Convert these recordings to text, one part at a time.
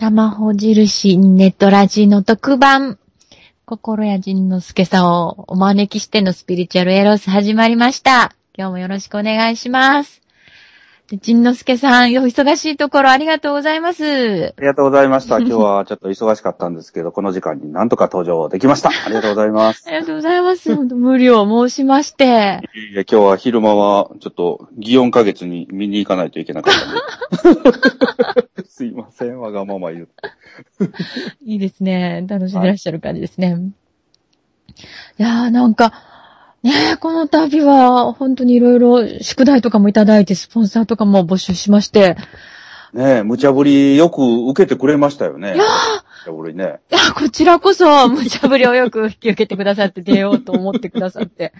玉穂印ネットラジの特番、心や仁之助さんをお招きしてのスピリチュアルエロス始まりました。今日もよろしくお願いします。で仁之助さん、お忙しいところありがとうございます。ありがとうございました。今日はちょっと忙しかったんですけど、この時間になんとか登場できました。ありがとうございます。ありがとうございます。本当無理を申しまして。いや今日は昼間はちょっと祇園花月に見に行かないといけなかったんで。すいません、わがまま言って。いいですね。楽しんでらっしゃる感じですね。い、やーなんか、ねえ、この度は本当にいろいろ宿題とかもいただいて、スポンサーとかも募集しまして、ねえ、無茶ぶりよく受けてくれましたよね。いやー無茶ぶりね。いや、こちらこそ、無茶ぶりをよく引き受けてくださって、出ようと思ってくださって。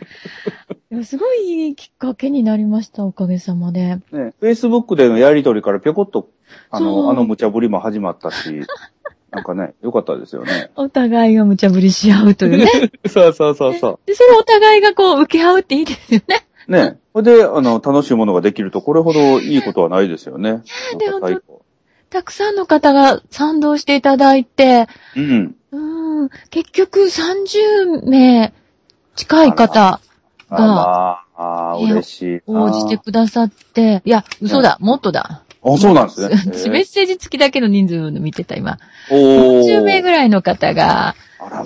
いやすごいいいきっかけになりました、おかげさまで。ね、Facebook でのやりとりからぴょこっと、あの、あの無茶ぶりも始まったし、なんかね、よかったですよね。お互いが無茶ぶりし合うというね。そうそうそうそで、それをお互いがこう、受け合うっていいですよね。う。ね。それで、あの、楽しいものができると、これほどいいことはないですよね。でなんか最高たくさんの方が賛同していただいて、うん。うーん、結局30名近い方あまあ、あ嬉しいな。応じてくださって、いや、嘘だ、もっとだ。あ、そうなんですね。私メッセージ付きだけの人数の見てた今。おー40名ぐらいの方が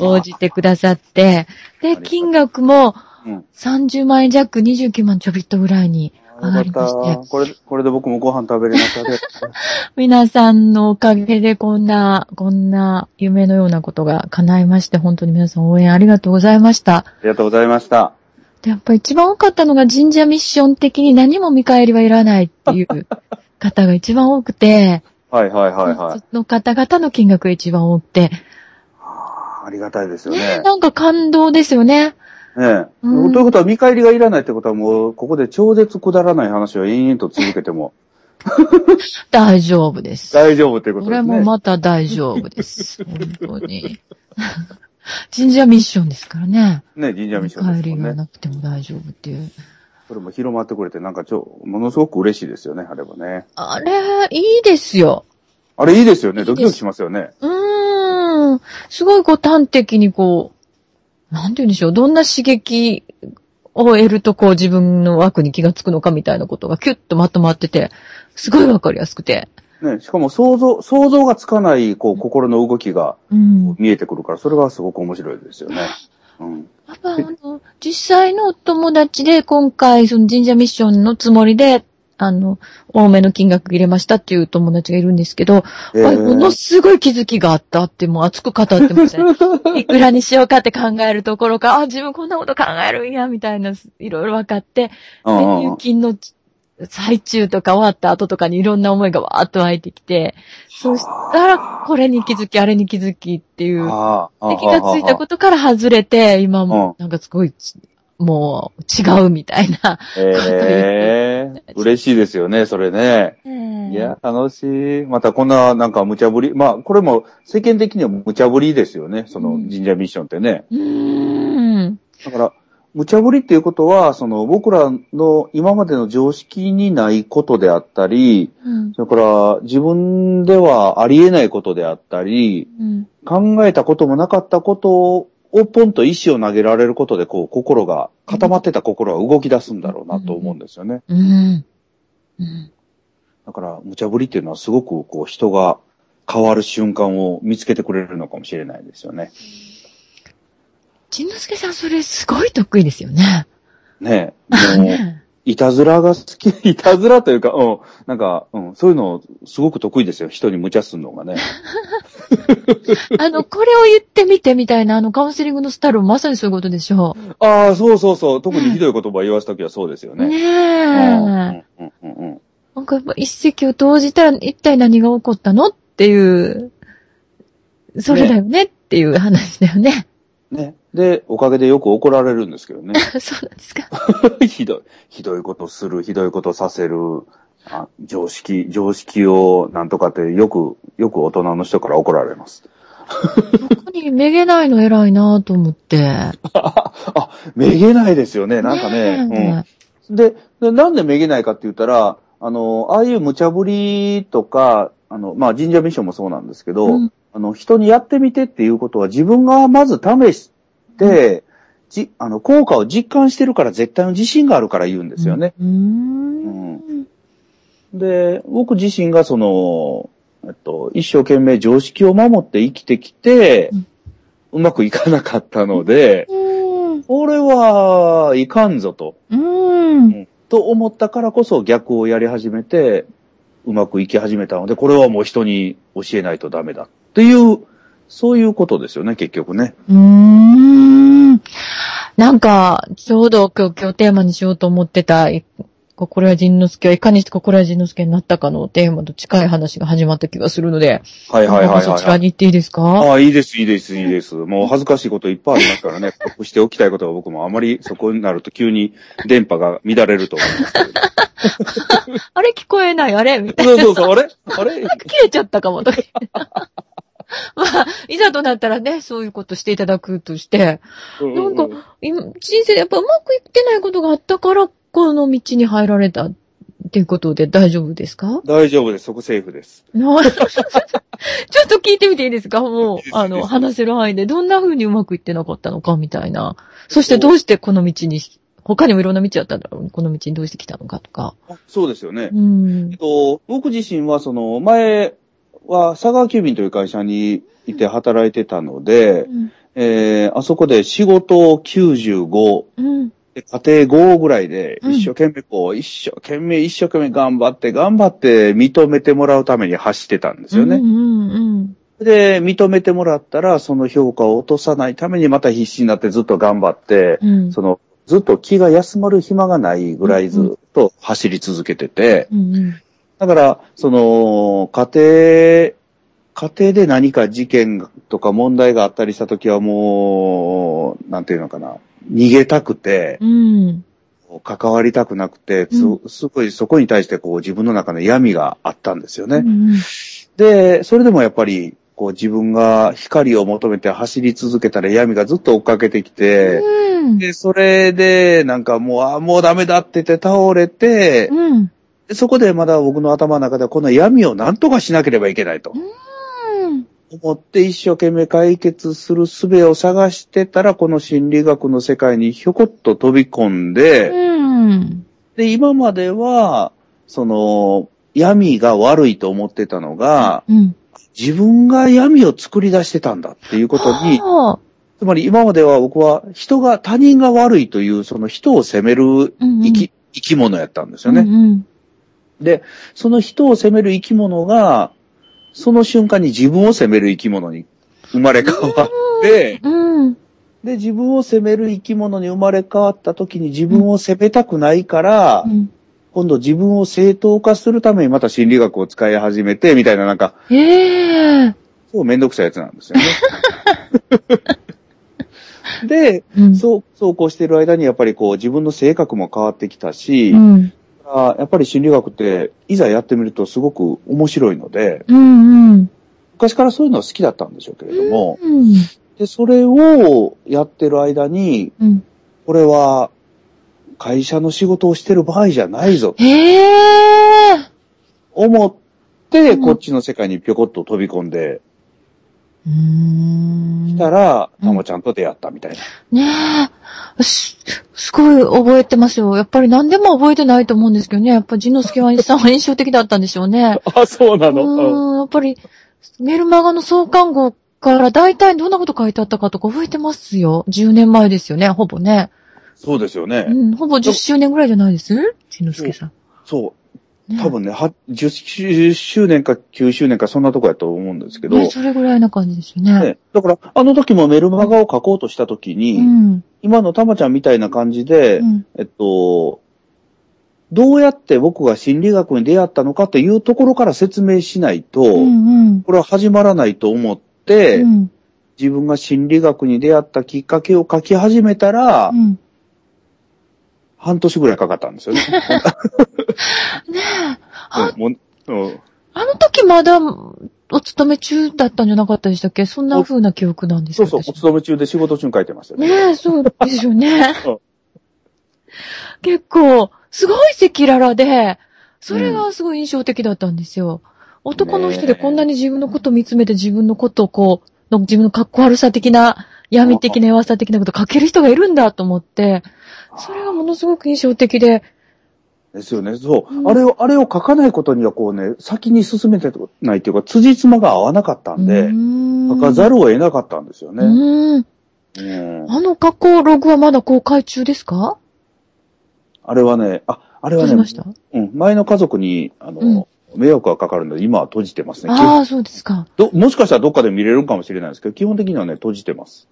応じてくださって、で、金額もうん30万円弱、29万ちょびっとぐらいに上がりましてた。これ、これで僕もご飯食べれなかった。皆さんのおかげでこんな、こんな夢のようなことが叶いまして、本当に皆さん応援ありがとうございました。ありがとうございました。で、やっぱ一番多かったのが神社ミッション的に何も見返りはいらないっていう方が一番多くて、はいはいはいはい。その方々の金額が一番多くて、ありがたいですよねね。なんか感動ですよね。ねえ。うんということは、見返りがいらないってことはもう、ここで超絶くだらない話を延々と続けても 大丈夫です。大丈夫っていうことこれですね。もまた大丈夫です。本当に。神社ミッションですからね。ね、神社ミッションです帰りが。なくても大丈夫っていう。それも広まってくれて、なんかちょ、ものすごく嬉しいですよね、あればね。あれ、いいですよ。あれいいですよね。ドキドキしますよね。うーん。すごいこう端的にこう、なんて言うんでしょう。どんな刺激を得るとこう自分の枠に気がつくのかみたいなことがキュッとまとまってて、すごいわかりやすくて。ね、しかも想像、想像がつかない、こう、心の動きがうん。見えてくるから、それがすごく面白いですよね。うん。やっぱあの、実際のお友達で今回その神社ミッションのつもりで、あの、多めの金額入れましたっていう友達がいるんですけど、えあものすごい気づきがあったって、もう熱く語ってましたね。いくらにしようかって考えるところから、あ、自分こんなこと考えるんや、みたいな、いろいろ分かって、金の最中とか終わった後とかにいろんな思いがわーっと湧いてきて、そしたら、これに気づき、あれに気づきっていう、で気がついたことから外れて、今も、なんかすごい、もう、違うみたいな。ええ嬉しいですよね、それね。いや、楽しい。またこんな、なんか無茶ぶり。まあ、これも世間的には無茶ぶりですよね、その神社ミッションってね。うーん。だから、無茶ぶりっていうことは、その僕らの今までの常識にないことであったり、うん。それから自分ではありえないことであったり、うん。考えたこともなかったことをポンと石を投げられることで、こう、心が、固まってた心が動き出すんだろうなと思うんですよね。うん。うん。だから、無茶ぶりっていうのはすごく、こう、人が変わる瞬間を見つけてくれるのかもしれないですよね。ちんのすけさん、それすごい得意ですよね。ねえ。もう、いたずらが好き、いたずらというか、うん、なんか、うん、そういうのすごく得意ですよ。人に無茶するのがね。あの、これを言ってみてみたいな、あの、カウンセリングのスタイルもまさにそういうことでしょああ、そうそうそう。特にひどい言葉言わすときはそうですよう。ね。ねうんえ。うんうんうんなんかやっぱ一石を投じたら一体何が起こったのっていう、それだよねっていう話だよね。ね。で、おかげでよく怒られるんですけどね。そうなんですか。ひどい、ひどいことする、ひどいことさせる、あ常識、常識をなんとかってよく、よく大人の人から怒られます。僕にめげないの偉いなと思って。あ、めげないですよね、なんかね。ねうん、でで、なんでめげないかって言ったら、あの、ああいう無茶ぶりとか、あの、まあ、神社ミッションもそうなんですけど、うんあの、人にやってみてっていうことは自分がまず試して、じ、あの、効果を実感してるから絶対の自信があるから言うんですよね。うーん。で、僕自身がその、えっと、一生懸命常識を守って生きてきて、うんうまくいかなかったので、うん。これはいかんぞと、うん。と思ったからこそ逆をやり始めて、うまくいき始めたので、これはもう人に教えないとダメだっていう、そういうことですよね、結局ね。うーん。なんか、ちょうど今日、今日テーマにしようと思ってた、い心谷仁之助はいかにして心谷仁之助になったかのテーマと近い話が始まった気がするので、はいはいはいはい、そちらに行っていいですか？ああ、いいです、いいです、いいです。もう恥ずかしいこといっぱいありますからね。隠しておきたいことが僕もあまりそこになると急に電波が乱れると思いますけど。あれ？聞こえない？あれ？みたいな。そうそうそう、あれ？あれ？切れちゃったかもとか。まあ、いざとなったらね、そういうことしていただくとして、なんか今、人生でやっぱうまくいってないことがあったから、この道に入られたっていうことで大丈夫ですか？大丈夫です。そこセーフです。な ちょっと聞いてみていいですか？もうあの、話せる範囲でどんな風にうまくいってなかったのかみたいな。そしてどうしてこの道に、他にもいろんな道あったんだろうこの道にどうして来たのかとか。あそうですよねう。んえっ。と、僕自身はその、前は佐川急便という会社にいて働いてたので、えー、あそこで仕事95、う家庭5ぐらいで、うん一生懸命こう、一生懸命一生懸命頑張って、頑張って認めてもらうために走ってたんですよね。うんうんで、認めてもらったら、その評価を落とさないためにまた必死になってずっと頑張って、うん。うん。その、ずっと気が休まる暇がないぐらいずっと走り続けてて、うんうん。だから、その、家庭、家庭で何か事件とか問題があったりしたときはもう、なんていうのかな、逃げたくて、うん。関わりたくなくて、すごいそこに対してこう自分の中の闇があったんですよね。うんで、それでもやっぱり、こう自分が光を求めて走り続けたら闇がずっと追っかけてきて、うん。で、それで、なんかもう、あもうダメだって言って倒れて、うん。でそこでまだ僕の頭の中ではこの闇を何とかしなければいけないとうん。思って一生懸命解決する術を探してたら、この心理学の世界にひょこっと飛び込んで、うん。で、今までは、その、闇が悪いと思ってたのが、うん。自分が闇を作り出してたんだっていうことに、はあつまり今までは僕は人が、他人が悪いという、その人を責めるうんうん生き、生き物やったんですよね。うんで、その人を責める生き物が、その瞬間に自分を責める生き物に生まれ変わって、うん。うん。で、自分を責める生き物に生まれ変わった時に自分を責めたくないから、うん今度自分を正当化するためにまた心理学を使い始めて、みたいななんか、ええ。そうめんどくさいやつなんですよね。で、うん。そう、そうこうしてる間にやっぱりこう自分の性格も変わってきたし、うん。あやっぱり心理学っていざやってみるとすごく面白いので、うん。うん。昔からそういうのは好きだったんでしょうけれども、うん。で、それをやってる間に、うん。これは会社の仕事をしてる場合じゃないぞ、ええ。思って、うんこっちの世界にぴょこっと飛び込んでうーん。きたら、うんたまちゃんと出会ったみたいな。ねえ。す、すごい覚えてますよ。やっぱり何でも覚えてないと思うんですけどね。やっぱジノスケワさんは印象的だったんでしょうね。あ、そうなうーん、やっぱり、メルマガの創刊号から大体どんなこと書いてあったかとか覚えてますよ。10年前ですよね、ほぼね。そうですよね。うん、ほぼ10周年ぐらいじゃないです？ジノスケさん。そう。ね多分ね、は10周年か9周年かそんなとこやと思うんですけど、ね、それぐらいな感じですよね。ね、だから、あの時もメルマガを書こうとした時に、うん。今のたまちゃんみたいな感じで、うん。えっと、どうやって僕が心理学に出会ったのかというところから説明しないと、うん。うん。これは始まらないと思って、うん。自分が心理学に出会ったきっかけを書き始めたら、うん。半年ぐらいかかったんですよね。ねえ。もううんあの時まだお勤め中だったんじゃなかったでしたっけ？そんな風な記憶なんですそうそう、お私勤め中で仕事中に書いてましたよね。ねえ、そうですよね うん。結構、すごい赤裸々で、それがすごい印象的だったんですよ。男の人でこんなに自分のことを見つめて自分のことをこう、自分のかっこ悪さ的な、闇的な弱さ的なこと書ける人がいるんだと思って、それがものすごく印象的で、ですよね。そう。うんあれを、あれを書かないことにはこうね、先に進めてないっていうか、辻褄が合わなかったんで、書かざるるを得なかったんですよね。うん。うんあの加工ログはまだ公開中ですか？あれはね、あ、あれはね閉じま、した？うん、前の家族に、あの、迷惑がかかるので、今は閉じてますね。ああ、そうですか。どもしかしたらどっかで見れるかもしれないですけど、基本的にはね、閉じてます。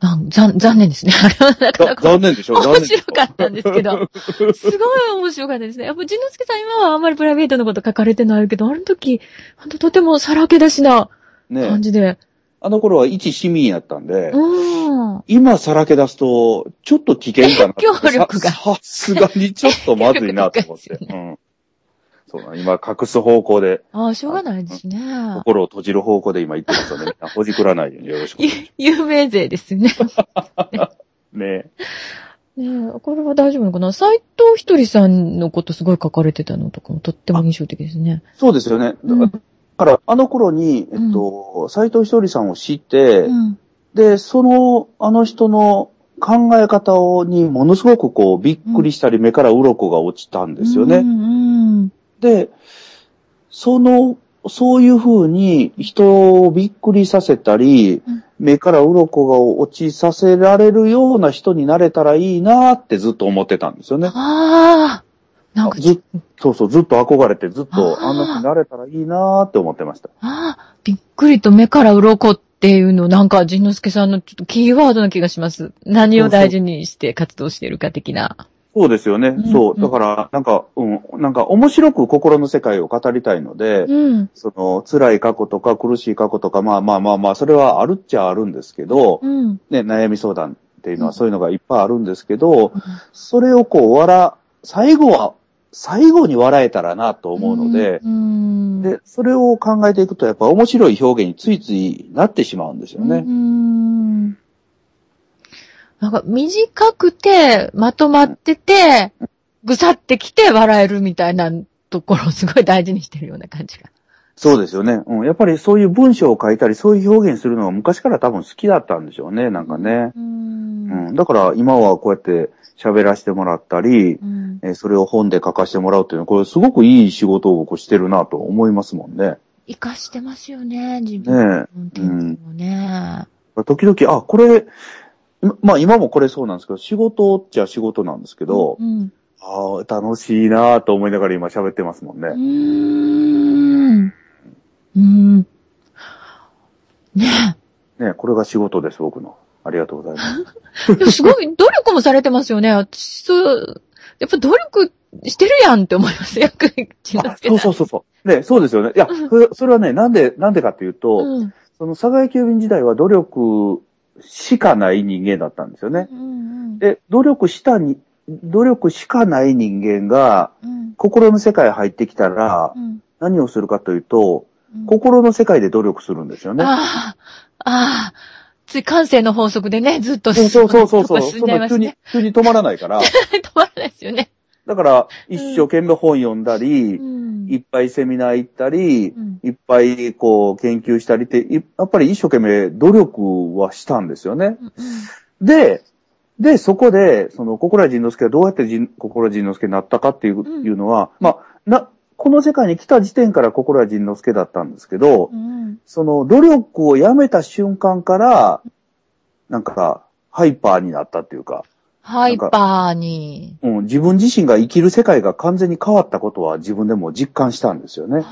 なん残残念ですね。あれはなかざなか残念でしょ残面白かったんですけど。すごい面白かったですね。やっぱ、ジノスケさん今はあんまりプライベートのこと書かれてないけど、あの時、ほんととてもさらけ出しなね感じで。あの頃は一市民やったんで、うん。今さらけ出すと、ちょっと危険かなって。協力がささすがにちょっとまずいなと思って。そうだ、今隠す方向で、ああ、しょうがないですね。心を閉じる方向で今言ってますので、みんなほじくらないようによろしく有名税ですね。ま す。ねねえ、これは大丈夫なのかな？斎藤ひとりさんのことすごい書かれてたのとかもとっても印象的ですね。そうですよね。だうんから、あの頃に、えっと、斎藤ひとりさんを知って、うん。で、その、あの人の考え方をにものすごくこう、びっくりしたり、目から鱗が落ちたんですよね。うんうん。で、その、そういうふうに人をびっくりさせたり、うん目から鱗が落ちさせられるような人になれたらいいなってずっと思ってたんですよね。ああ、なんか、ずっそうそう、ずっと憧れて、ずっとあんな人になれたらいいなって思ってました。ああ、びっくりと目から鱗っていうの、なんか、ジンノスケさんのちょっとキーワードな気がします。何を大事にして活動しているか的な。そうですよね。んそうう。だから、なんか、うん、なんか面白く心の世界を語りたいので、うん。その、辛い過去とか苦しい過去とか、まあまあまあまあ、それはあるっちゃあるんですけど、うん。ね、悩み相談っていうのうんはそういうのがいっぱいあるんですけど、それをこう、笑、最後は、最後に笑えたらなと思うので、うん。で、それを考えていくと、やっぱ面白い表現についついなってしまうんですよね。うん。なんか短くて、まとまってて、ぐさってきて笑えるみたいなところをすごい大事にしてるような感じが。そうですよね。うん。やっぱりそういう文章を書いたり、そういう表現するのが昔から多分好きだったんでしょうね、なんかね。う。うんん。だから今はこうやって喋らせてもらったり、うん。えーそれを本で書かせてもらうっていうのは、これすごくいい仕事を僕してるなと思いますもんね。活かしてますよね、自分のねね。え。時々、あ、これ、ままあ今もこれそうなんですけど、仕事っちゃ仕事なんですけど、うん。ああ、楽しいなと思いながら今喋ってますもんね。うーん。うん。ねねこれが仕事です、僕の。ありがとうございます。え。でもすごい努力もされてますよね。私、そう、やっぱ努力してるやんって思います。よく、千之あ助さん。そうそうそうそう。ね、そうですよね。いや、それそれはね、なんで、なんでかっていうと、うん。その佐賀急便時代は努力しかない人間だったんですよね。うんうん。で、努力したに、努力しかない人間が、うん。心の世界入ってきたら、うん。何をするかというと、うん心の世界で努力するんですよね。ああ、ああ、つい感性の法則でね、ずっとそうそうそうそうそう。そこ進んじゃいそんな急に急に止まらないから。止まらないですよね。だから、一生懸命本読んだり、うん。いっぱいセミナー行ったり、うん。いっぱいこう研究したりって、いやっぱり一生懸命努力はしたんですよね。で、で、そこで、その、心谷仁之助がどうやって仁心谷仁之助になったかっていう,、のは、まあ、な、この世界に来た時点から心谷仁之助だったんですけど、うん。その努力をやめた瞬間から、なんか、ハイパーになったっていうか、ハイパーに。うん、自分自身が生きる世界が完全に変わったことは自分でも実感したんですよね。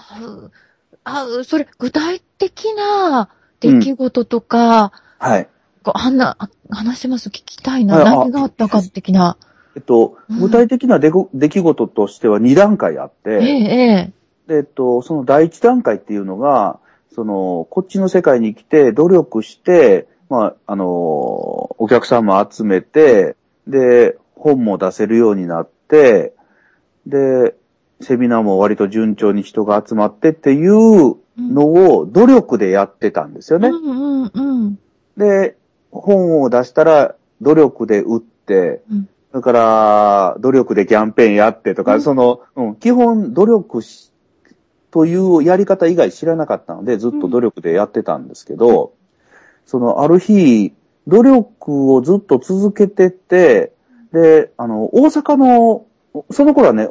あ、あそれ、具体的な出来事とか、はい。こうあんな、あ話せます？聞きたいな。はいあ何があったか的な。えっと、うん具体的な出来事としては2段階あって、ええ、えで、えっと、その第一段階っていうのが、その、こっちの世界に来て努力して、まあ、あの、お客さんも集めて、で、本も出せるようになって、で、セミナーも割と順調に人が集まってっていうのを努力でやってたんですよね。うんうんうん。で、本を出したら努力で売って、うんそれから努力でキャンペーンやってとか、うんその、うん、基本努力しというやり方以外知らなかったので、ずっと努力でやってたんですけど、その、ある日、努力をずっと続けてて、で、あの、大阪の、その頃はね、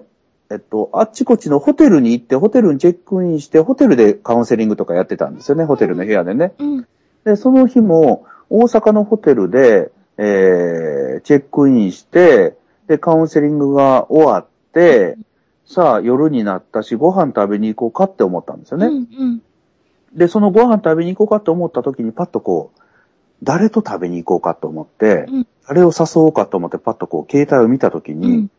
えっと、あっちこっちのホテルに行って、ホテルにチェックインして、ホテルでカウンセリングとかやってたんですよね、ホテルの部屋でね。うん。で、その日も、大阪のホテルで、えー、チェックインして、で、カウンセリングが終わって、さあ、夜になったし、ご飯食べに行こうかって思ったんですよね。うん。うん。で、そのご飯食べに行こうかと思った時に、パッとこう、誰と食べに行こうかと思って、うん。誰を誘おうかと思って、パッとこう、携帯を見た時に、うん。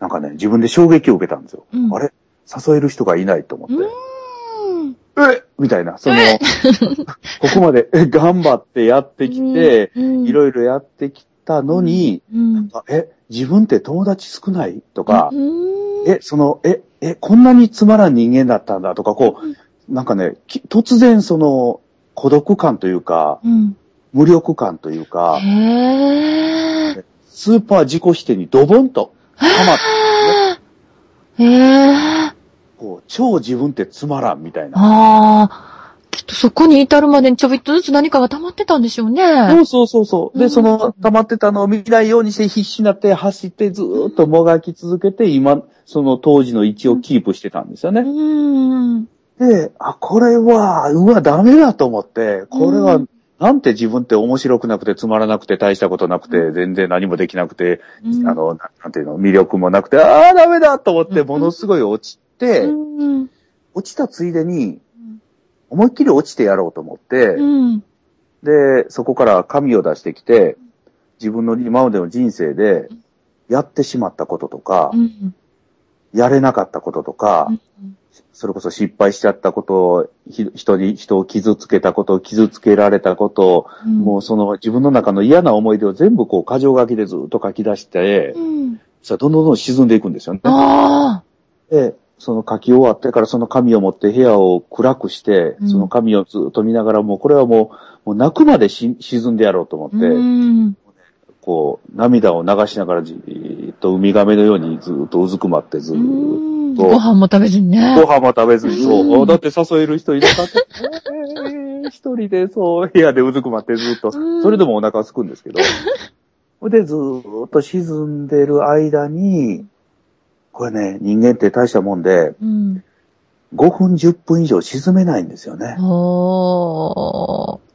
なんかね、自分で衝撃を受けたんですよ。うん。あれ？誘える人がいないと思って。うん。え？みたいな。その、ここまでえ？頑張ってやってきて、うん、いろいろやってきたのに、うん、あえ、自分って友達少ない？とか、うん、え、その、え、え、こんなにつまらん人間だったんだとか、こう、なんかね、き突然その、孤独感というか、うん。無力感というか。スーパー自己否定にドボンと、はまって。こう、超自分ってつまらんみたいな。ああ、きっとそこに至るまでにちょびっとずつ何かが溜まってたんでしょうね。そうそうそうそう。で、うんその溜まってたのを見ないようにして必死になって走ってずーっともがき続けて、今、その当時の位置をキープしてたんですようね。ん。で、あ、これは、うわ、ダメだと思って、これはうん、なんて自分って面白くなくてつまらなくて大したことなくて、全然何もできなくて、うんあの、ななんていうの、魅力もなくて、ああ、ダメだと思って、うんものすごい落ちて、うん。落ちたついでに、思いっきり落ちてやろうと思って、うん。で、そこから紙を出してきて、自分の今までの人生で、やってしまったこととかう、ん。やれなかったこととか、それこそ失敗しちゃったこと人に、人を傷つけたこと、傷つけられたこと、もうその自分の中の嫌な思い出を全部こう、箇条書きでずっと書き出してう、ん。さあ、どんどんどん沈んでいくんですよね。で、その書き終わってからその紙を持って部屋を暗くして、うんその紙をずっと見ながら、もうこれはもう、もう泣くまでし沈んでやろうと思って、うん。こう、涙を流しながらじーっとウミガメのようにずっとうずくまってずーっうんとご飯も食べずにね。ご飯も食べずに、そうう。んだって誘える人いなかった。えー一人で、そう、部屋でうずくまってずっと。うんそれでもお腹すくんですけど。でずーっと沈んでる間に、これね、人間って大したもんで、うん。5分10分以上沈めないんですよね。おー。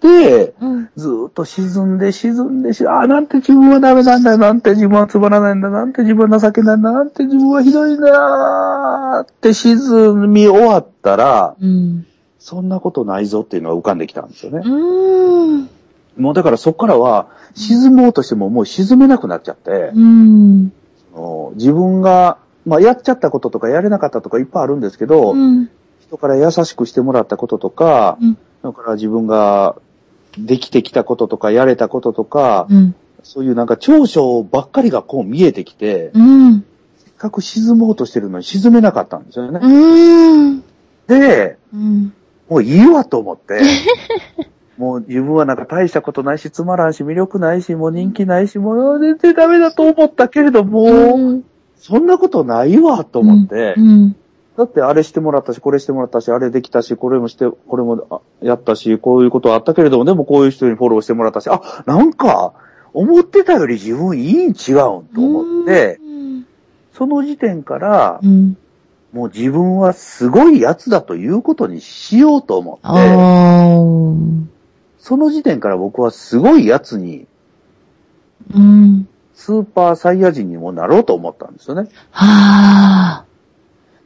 で、うん。ずーっと沈んで沈んでし、ああ、なんて自分はダメなんだ、なんて自分はつまらないんだ、なんて自分は情けないんだ、なんて自分はひどいんだ、って沈み終わったら、うん。そんなことないぞっていうのが浮かんできたんですよね。うん。もうだからそこからは、沈もうとしてももう沈めなくなっちゃって、うん。その自分が、まあやっちゃったこととかやれなかったとかいっぱいあるんですけど、うん。人から優しくしてもらったこととか、うんだから自分ができてきたこととかやれたこととか、うん。そういうなんか長所ばっかりがこう見えてきて、うん。せっかく沈もうとしてるのに沈めなかったんですよね。うん。で、うん。もういいわと思って、もう自分はなんか大したことないし、つまらんし、魅力ないし、もう人気ないし、もう全然ダメだと思ったけれども、うん。そんなことないわと思って、うん。だってあれしてもらったし、これしてもらったし、あれできたし、これもして、これもあやったし、こういうことあったけれども、でもこういう人にフォローしてもらったし、あ、なんか、思ってたより自分いいん違うんと思って、うん。その時点からう、ん。もう自分はすごいやつだということにしようと思って。その時点から僕はすごいやつに、うん。スーパーサイヤ人にもなろうと思ったんですよね。は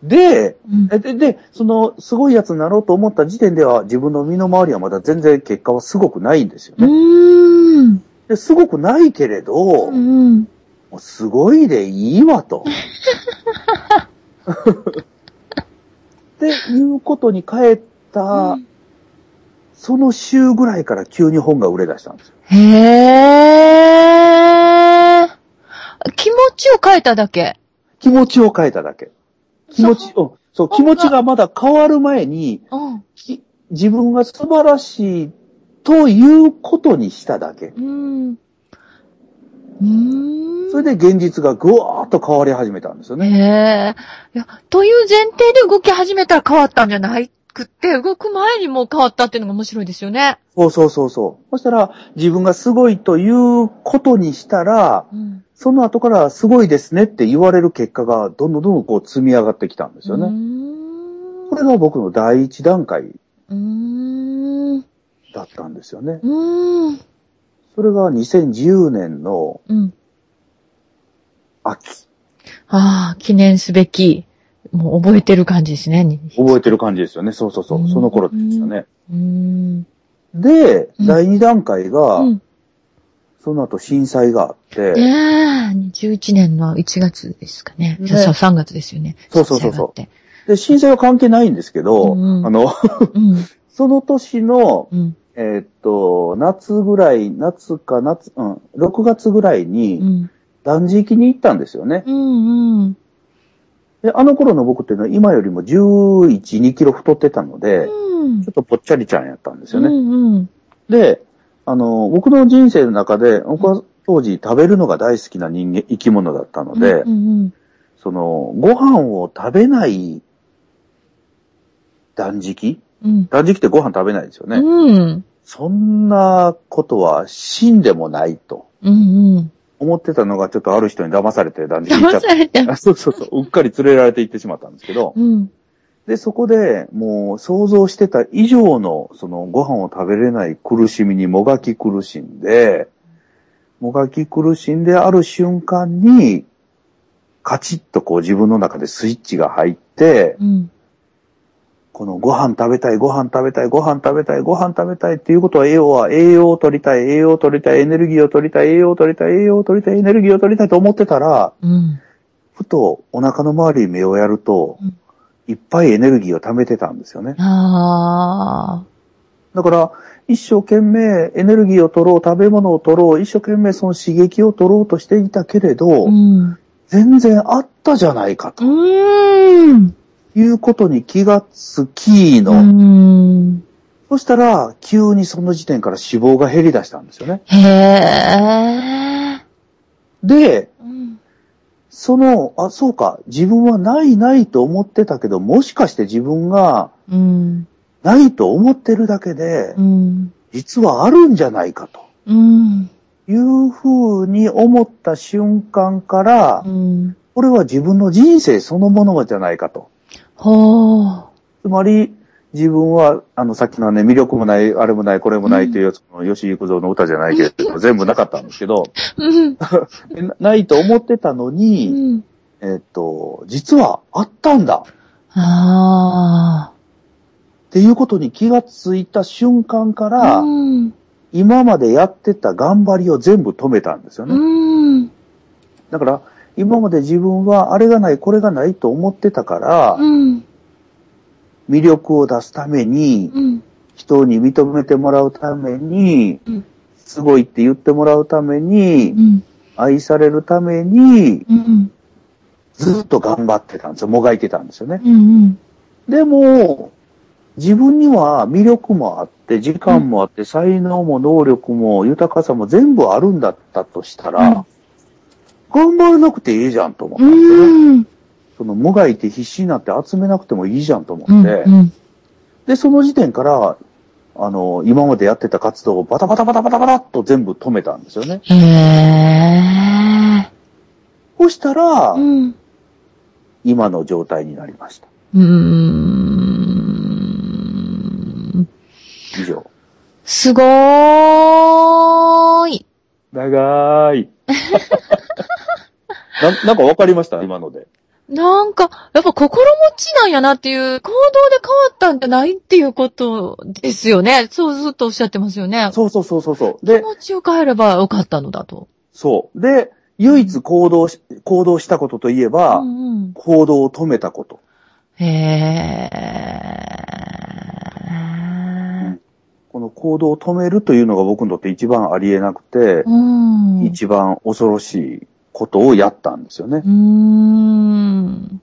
で、ー。えで、で、その、すごいやつになろうと思った時点では、自分の身の回りはまだ全然結果はすごくないんですようね。ん。で、すごくないけれど、うもん。うすごいでいいわと。っていうことに変えた、その週ぐらいから急に本が売れ出したんですよ。へー。気持ちを変えただけ。気持ちを変えただけ。気持ち、うん、そう、気持ちがまだ変わる前に、うん。き自分が素晴らしいということにしただけ。うん。うーん。それで現実がぐわーっと変わり始めたんですよへね。え。いや、という前提で動き始めたら変わったんじゃないくって、動く前にもう変わったっていうのが面白いですよね。そうそうそうそう。そしたら、自分がすごいということにしたら、うん。その後からすごいですねって言われる結果がどんどんどんどんこう積み上がってきたんですよね。ん。これが僕の第一段階。だったんですよね。それが2010年のうん。秋。ああ、記念すべき。もう覚えてる感じですね。覚えてる感じですよね。そうそうそうう。んその頃ですよね。で、うん第二段階が、うん。その後震災があって、ええ11年の1月ですかね。ねそうそう、3月ですよね。そうそうそうそう震災がで、震災は関係ないんですけど、うんうんあの、うん。その年の、うん。えーっと、夏ぐらい、夏か夏、うん、6月ぐらいにうん。断食に行ったんですよね。うん。うん。で、あの頃の僕っていうのは今よりも11、2キロ太ってたので、うんちょっとぽっちゃりちゃんやったんですよね。うんうん。で、あの、僕の人生の中で、僕は当時食べるのが大好きな人間、生き物だったので、うんうんその、ご飯を食べない断食？うん。断食ってご飯食べないですよね。うん。そんなことは死んでもないとうんうん。思ってたのがちょっとある人に騙されて断食行っちゃ騙った。された。あ そうそうそう。うっかり連れられて行ってしまったんですけど。うん。で、そこでもう想像してた以上のそのご飯を食べれない苦しみにもがき苦しんで、もがき苦しんである瞬間に、カチッとこう自分の中でスイッチが入って、うん。このご飯食べたい、ご飯食べたい、ご飯食べたい、ご飯食べたいっていうことは、栄養は栄養を取りたい、栄養を取りたい、エネルギーを取りたい、栄養を取りたい、栄養を取りたい、エネルギーを取りたいと思ってたら、うん。ふとお腹の周りに目をやるとうん、いっぱいエネルギーを貯めてたんですよね。だから、一生懸命エネルギーを取ろう、食べ物を取ろう、一生懸命その刺激を取ろうとしていたけれど、うん。全然あったじゃないかとうん。いうことに気がつきの、うん。そしたら、急にその時点から脂肪が減り出したんですよね。へえ。で、うん。その、あ、そうか、自分はないないと思ってたけど、もしかして自分がうん。ないと思ってるだけでう、ん。実はあるんじゃないかとうん。いうふうに思った瞬間からう、ん。これは自分の人生そのものじゃないかと。ほう。つまり、自分は、あの、さっきのね、魅力もない、あれもない、これもないという、その、吉幾三の歌じゃないけれど、全部なかったんですけど、うん。なないと思ってたのうに、ん。えっと、実はあったんだあっていうことに気がついた瞬間かあ。ら、うん。今までやってた頑張りを全部止めたんですよね。うん。だから、今まで自分はあれがない、これがないと思ってたから、うん。魅力を出すために、うん。人に認めてもらうためにうん、すごいって言ってもらうためうに、ん。愛されるために、うん。ずっと頑張ってたんですよ。もがいてたんですよね。うん。でも、自分には魅力もあって、時間もあって、才能も能力も豊かさも全部あるんだったとしたら、頑張らなくていいじゃんと思ったんですよね。うん。その、もがいて必死になって集めなくてもいいじゃんと思うん。って、うん。で、その時点から、あの、今までやってた活動をバタバタバタバタバタっと全部止めたんですよね。へえ。そしたら、うん。今の状態になりました。うーん。以上。すごーい。長い。な、なんかわかりました？今ので。なんか、やっぱ心持ちなんやなっていう、行動で変わったんじゃないっていうことですよね。そうずっとおっしゃってますよね。そうそうそうそうそう。気で、持ちを変えればよかったのだと。そう。で、唯一行動し、行動したことといえば、うんうん。行動を止めたこと。へえ。この行動を止めるというのが僕にとって一番ありえなくて、うん。一番恐ろしいことをやったんですよねうー。ん。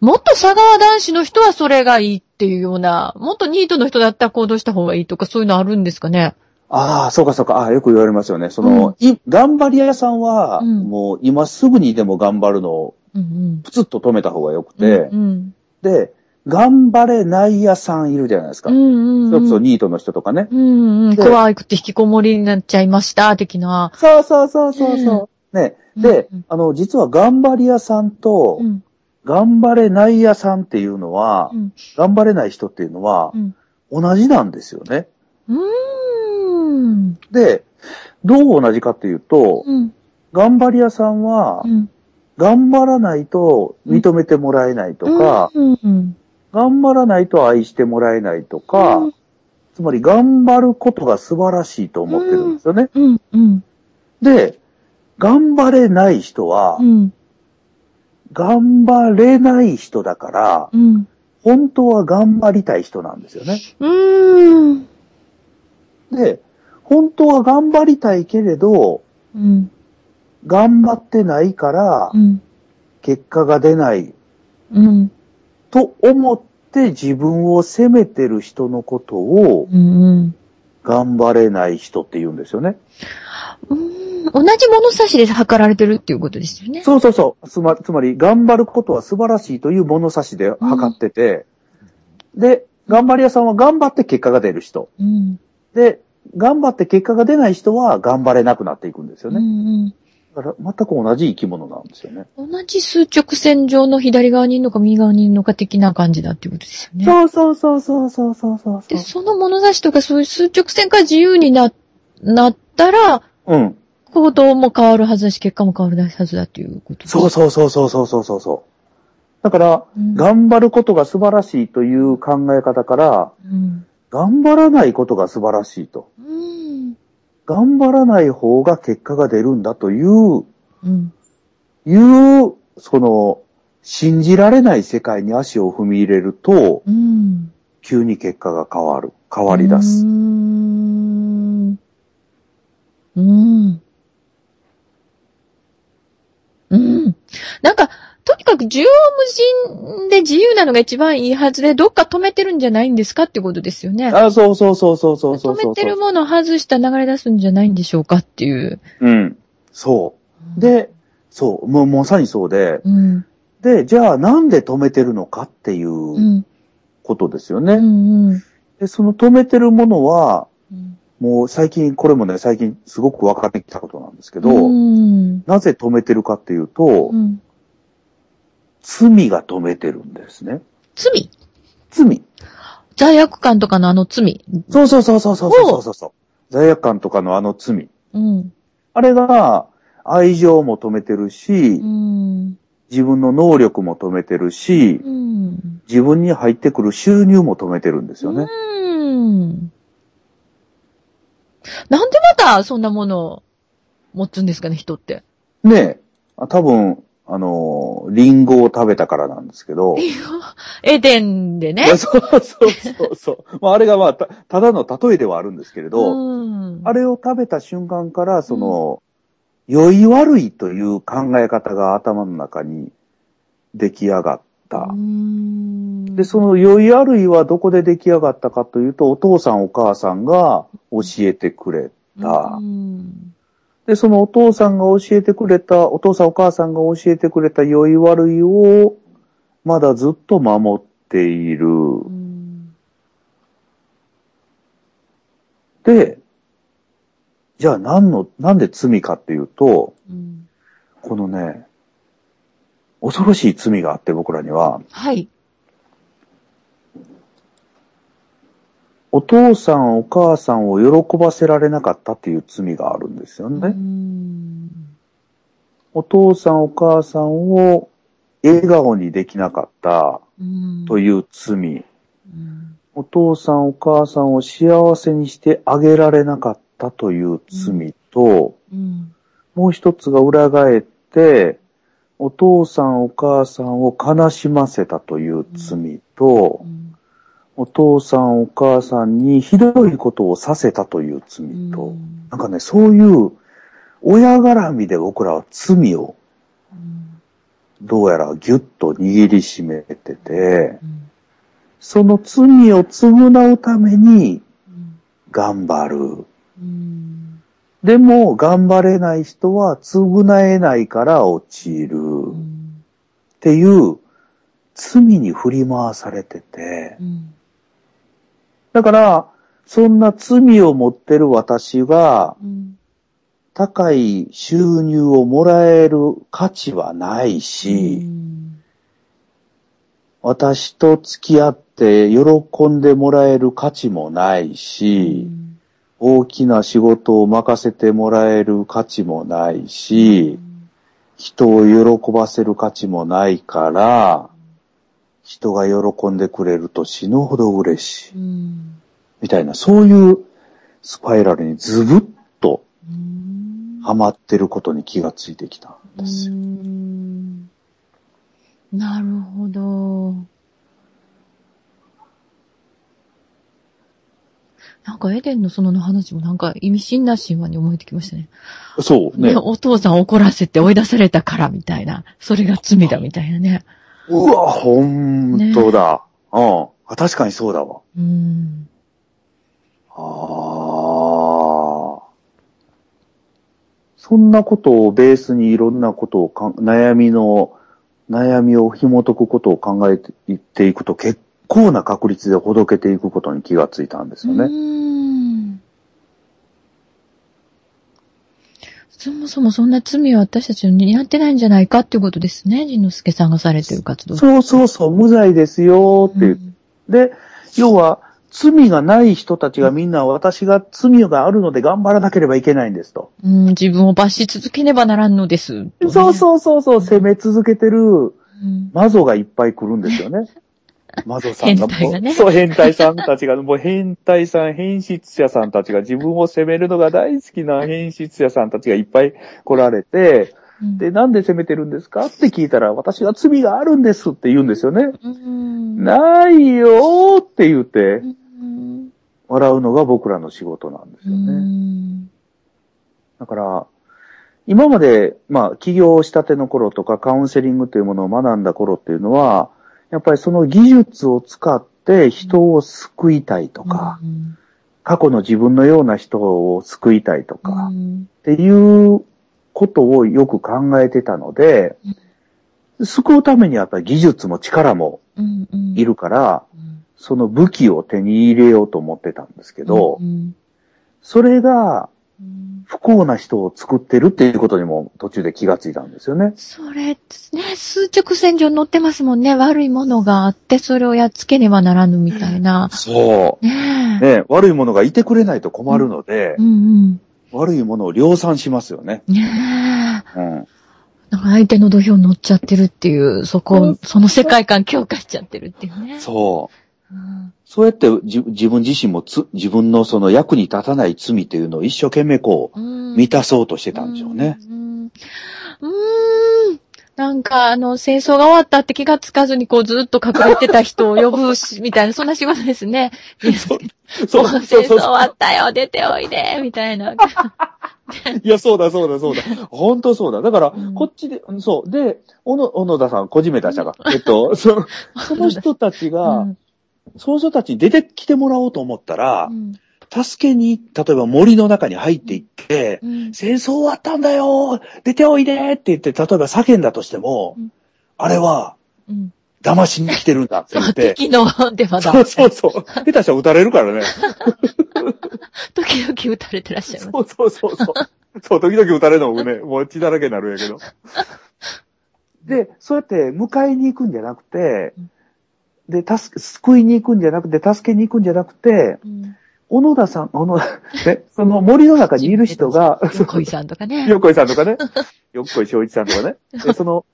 もっと佐川男子の人はそれがいいっていうような、もっとニートの人だったら行動した方がいいとかそういうのあるんですかね？ああ、そうかそうか。ああ、よく言われますよね。その、い頑張り屋さんは、うんもう今すぐにでも頑張るのをうんプツッと止めた方がよくうん。て、うん。で、頑張れない屋さんいるじゃないですか。うんうんうん。それこそニートの人とかね。うんうん。で怖くて引きこもりになっちゃいました、的な。そうそうそうそうそう。ね。でうん、あの、実は頑張り屋さんとう、ん。頑張れない屋さんっていうのはう、ん。頑張れない人っていうのはう、ん。同じなんですよね。うーん。で、どう同じかっていうと、うん。頑張り屋さんはう、ん。頑張らないと認めてもらえないとか、うん。うん。頑張らないと愛してもらえないとか、うんつまり頑張ることが素晴らしいと思ってるんですよね。うん。うん。で、頑張れない人はう、ん。頑張れない人だから、うん。本当は頑張りたい人なんですよね。うん。で、本当は頑張りたいけれど、うん。頑張ってないからう、ん。結果が出ないうん。と思って自分を責めてる人のことをうん。頑張れない人って言うんですよね。うん同じ物差しで測られてるっていうことですよね。そうそうそう。つまつまり、頑張ることは素晴らしいという物差しで測ってて、で、頑張り屋さんは頑張って結果が出る人。うん。で、頑張って結果が出ない人は頑張れなくなっていくんですようね。んだから全く同じ生き物なんですよね。うん、同じ数直線上の左側にいるのか右側にいるのか的な感じだっていうことですよね。そうそうそうそうそうそうそうで、その物差しとかそういう数直線から自由にな、なったら、うん。行動も変わるはずだし、結果も変わるはずだっていうことそうそうそうそうそうそうそう。だから、うん、頑張ることが素晴らしいという考え方から、うん、頑張らないことが素晴らしいと。うん、頑張らない方が結果が出るんだという、うん、いう、その、信じられない世界に足を踏み入れると、うん、急に結果が変わる、変わり出す。うんうん。うん。なんか、とにかく縦横無尽で自由なのが一番いいはずで、どっか止めてるんじゃないんですかってことですよね。あ、そうそうそうそうそうそう止めてるものを外した流れ出すんじゃないんでしょうかっていう。うん。そう。で、そう、もうまさにそうで、うん。で、じゃあなんで止めてるのかっていううんことですようね。ん。うん。で、その止めてるものは、うんもう最近、これもね、最近すごく分かってきたことなんですけど、なぜ止めてるかっていうと、うん、罪が止めてるんですね。罪？罪。罪。悪感とかのあの罪。そうそうそうそうそうそうそう罪。悪感とかのあの罪。うん、あれが、愛情も止めてるし、うん、自分の能力も止めてるし、うん、自分に入ってくる収入も止めてるんですよね。うんなんでまたそんなものを持つんですかね、人って。ねえ、あ多分、あの、リンゴを食べたからなんですけど、エデンでね？そうそうそうそう。まあ、あれがまあ、たただの例えではあるんですけれど、うんあれを食べた瞬間から、その、良い悪いという考え方が頭の中に出来上がっで、その良い悪いはどこで出来上がったかというと、お父さんお母さんが教えてくれた。うん。で、そのお父さんが教えてくれた、お父さんお母さんが教えてくれた良い悪いを、まだずっと守っている。うん。で、じゃあ何の、なんで罪かっていうと、うん。このね、恐ろしい罪があって僕らには、はい。お父さんお母さんを喜ばせられなかったっていう罪があるんですようね。んお父さんお母さんを笑顔にできなかったうんという罪。うんお父さんお母さんを幸せにしてあげられなかったという罪と、うんもう一つが裏返って、お父さんお母さんを悲しませたという罪とう、んお父さんお母さんにひどいことをさせたという罪うと、んなんかね、そういう親絡みで僕らは罪をどうやらギュッと握りしめてて、その罪を償うために頑張る。うん。でも、頑張れない人は償えないから落ちる。っうん。ていう罪に振り回されてて。うん。だから、そんな罪を持ってる私が、うん。高い収入をもらえる価値はないし、私と付き合って喜んでもらえる価値もないし、大きな仕事を任せてもらえる価値もないし、人を喜ばせる価値もないから、人が喜んでくれると死ぬほど嬉しい。みたいな、そういうスパイラルにズブッと。ハマってることに気がついてきたんですよ。なるほど。なんかエデンのその話もなんか意味深な神話に思えてきましたね。そうねね。。お父さん怒らせて追い出されたからみたいな。それが罪だみたいなね。うわ、ほんとだ。うん。あ、確かにそうだわ。うん。ああ。そんなことをベースにいろんなことをかん、悩みの、悩みを紐解くことを考えていっていくと結構な確率でほどけていくことに気がついたんですよね。うん。そもそもそんな罪は私たちにやってないんじゃないかっていうことですね。仁之助さんがされてる活動。そうそうそう、無罪ですよっていう。んで、要は、罪がない人たちがみんな私が罪があるので頑張らなければいけないんですと。うん、自分を罰し続けねばならんのです。とねそうそうそうそう、攻め続けてるうん。魔女がいっぱい来るんですよね。魔女さんがもねそう、変態さんたちが、もう変態さん、変質者さんたちが自分を責めるのが大好きな変質者さんたちがいっぱい来られて、うんで、なんで責めてるんですかって聞いたら、私が罪があるんですって言うんですよね。うん。ないよーって言って、うん笑うのが僕らの仕事なんですうよね。ん。だから、今まで、まあ、起業したての頃とか、カウンセリングというものを学んだ頃っていうのは、やっぱりその技術を使って人を救いたいとか、うん。過去の自分のような人を救いたいとか、っうん。ていうことをよく考えてたので、救うためにはやっぱり技術も力もうんうん。いるから、うん。その武器を手に入れようと思ってたんですけどう、んそれがうん不幸な人を作ってるっていうことにも途中で気がついたんですよね。それ、ね、数直線上に載ってますもんね。悪いものがあって、それをやっつけねばならぬみたいな。そう。ねえ。ね、悪いものがいてくれないと困るのでう、ん悪いものを量産しますよね。うん。ねえ。うん。なんか相手の土俵に乗っちゃってるっていう、そこ、その世界観強化しちゃってるっていうね。そう。うんそうやってじ自分自身もつ自分のその役に立たない罪というのを一生懸命こう、うん満たそうとしてたんでしょうね。うん。うーん。なんか、あの、戦争が終わったって気がつかずに、こう、ずっと隠れてた人を呼ぶし、みたいな、そんな仕事ですね。そうもう 戦争終わったよ、出ておいで、みたいな。いや、そうだ、そうだ、そうだ。本当そうだ。だから、うんこっちで、うんそう。で、小野、田さん、個人名出したか。えっと、そその人たちが、うんその人たちに出てきてもらおうと思ったらう、ん助けに、例えば森の中に入っていって、うん戦争終わったんだよ出ておいでって言って、例えば叫んだとしても、うんあれは、うん騙しに来てるんだって言って。敵のデマだ。そうそうそう。下手したら撃たれるからね。時々撃たれてらっしゃいます。そうそうそうそう。そう、時々撃たれるのもね、もう血だらけになるんやけど。で、そうやって迎えに行くんじゃなくて、で、助け、救いに行くんじゃなくて、助けに行くんじゃなくて、うん小野田さん、小野田、ね、その森の中にいる人が、横井さんとかね。よっこいさんとかね、よっこい正一さんとかね、でその、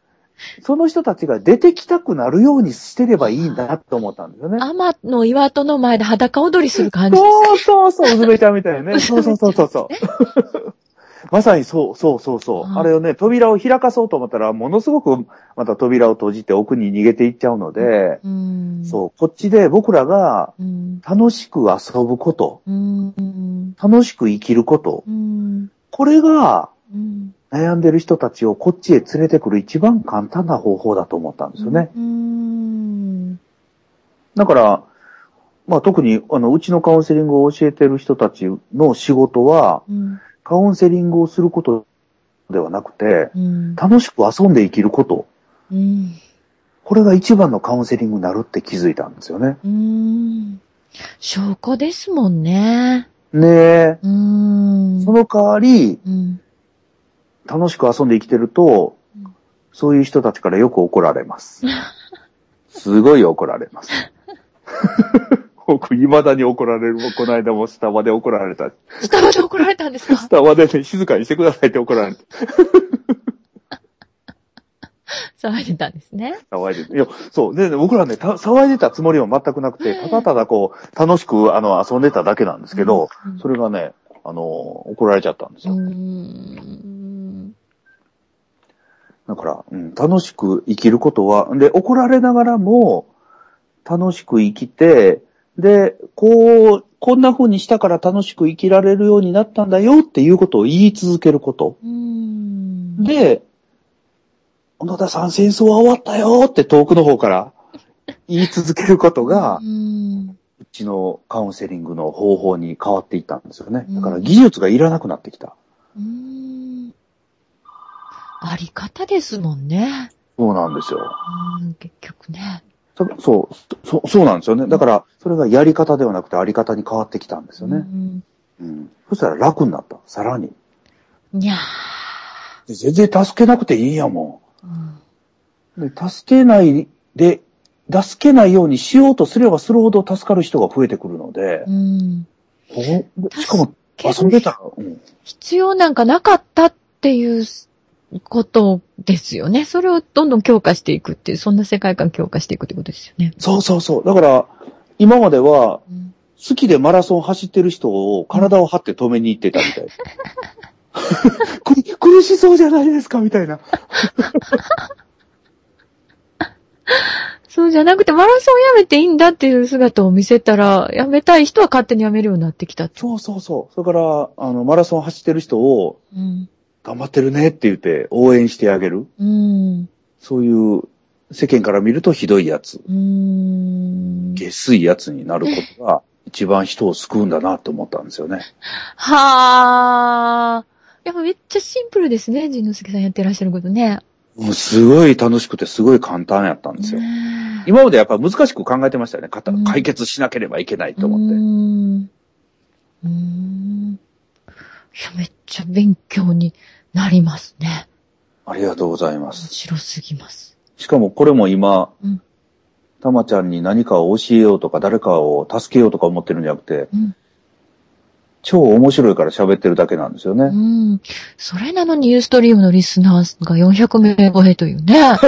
その人たちが出てきたくなるようにしてればいいんだと思ったんですよね。天の岩戸の前で裸踊りする感じ。そうそうそう、うずめちゃんみたいなね。そうそうそうそうそう。まさにそう、そうそうそう。うんあれをね、扉を開かそうと思ったら、ものすごくまた扉を閉じて奥に逃げていっちゃうので、うん。そう、こっちで僕らがうん。楽しく遊ぶこと、うん。うん。楽しく生きること、うん。これがうん。悩んでる人たちをこっちへ連れてくる一番簡単な方法だと思ったんですよね。うん。だから、まあ特に、あの、うちのカウンセリングを教えてる人たちの仕事は、うん。カウンセリングをすることではなくて、うん。楽しく遊んで生きること。うん。これが一番のカウンセリングになるって気づいたんですよね。うん。証拠ですもんね。ねえ。うん。その代わり、うん。楽しく遊んで生きてるとうん、そういう人たちからよく怒られます。すごい怒られます。僕、未だに怒られる。この間もスタバで怒られた。スタバで怒られたんですか？スタバでね、静かにしてくださいって怒られて。騒いでたんですね。騒いでて。いや、そう。で、僕らね、た騒いでたつもりは全くなくて、ただただこう、楽しく、あの、遊んでただけなんですけど、うんそれがね、あの、怒られちゃったんですうよ。ん。だから、うん、楽しく生きることは、で、怒られながらも、楽しく生きて、で、こう、こんな風にしたから楽しく生きられるようになったんだよっていうことを言い続けること。うん。で、小野田さん戦争は終わったよって遠くの方から言い続けることがう、ちのカウンセリングの方法に変わっていったんですよね。うんだから技術がいらなくなってきた。うん。あり方ですもんね。そうなんですよ。うん、結局ね。そそう、そそうなんですよね。だから、それがやり方ではなくてあり方に変わってきたんですよね。うんうん。そしたら楽になった。さらに。いやで全然助けなくていいやもーうんん。で助けないで、助けないようにしようとすればするほど助かる人が増えてくるので、うん。ほしかも遊んでたら、うん、必要なんかなかったっていうことですよね。それをどんどん強化していくっていう、そんな世界観強化していくってことですよね。そうそうそう。だから、今までは、うん好きでマラソン走ってる人を体を張って止めに行ってたみたい。苦苦しそうじゃないですかみたいな。そうじゃなくて、マラソンやめていいんだっていう姿を見せたら、やめたい人は勝手にやめるようになってきた。そうそうそう。それから、あの、マラソン走ってる人を、うん。頑張ってるねって言って応援してあげる。うん。そういう、世間から見るとひどいやつ、うん。下水やつになることが、一番人を救うんだなって思ったんですよね。はあ。やっぱめっちゃシンプルですね、陣之介さんやってらっしゃることね。もうすごい楽しくてすごい簡単やったんですよ。ね今までやっぱ難しく考えてましたよね。解決しなければいけないとう思って。ーん。うーん。いや、めっちゃ勉強になりますね。ありがとうございま面す。白すぎます。しかもこれも今、うんたまちゃんに何かを教えようとか誰かを助けようとか思ってるんじゃなくて、うん。超面白いから喋ってるだけなんですようね。ん。それなのにユーストリームのリスナーが400名超えというね。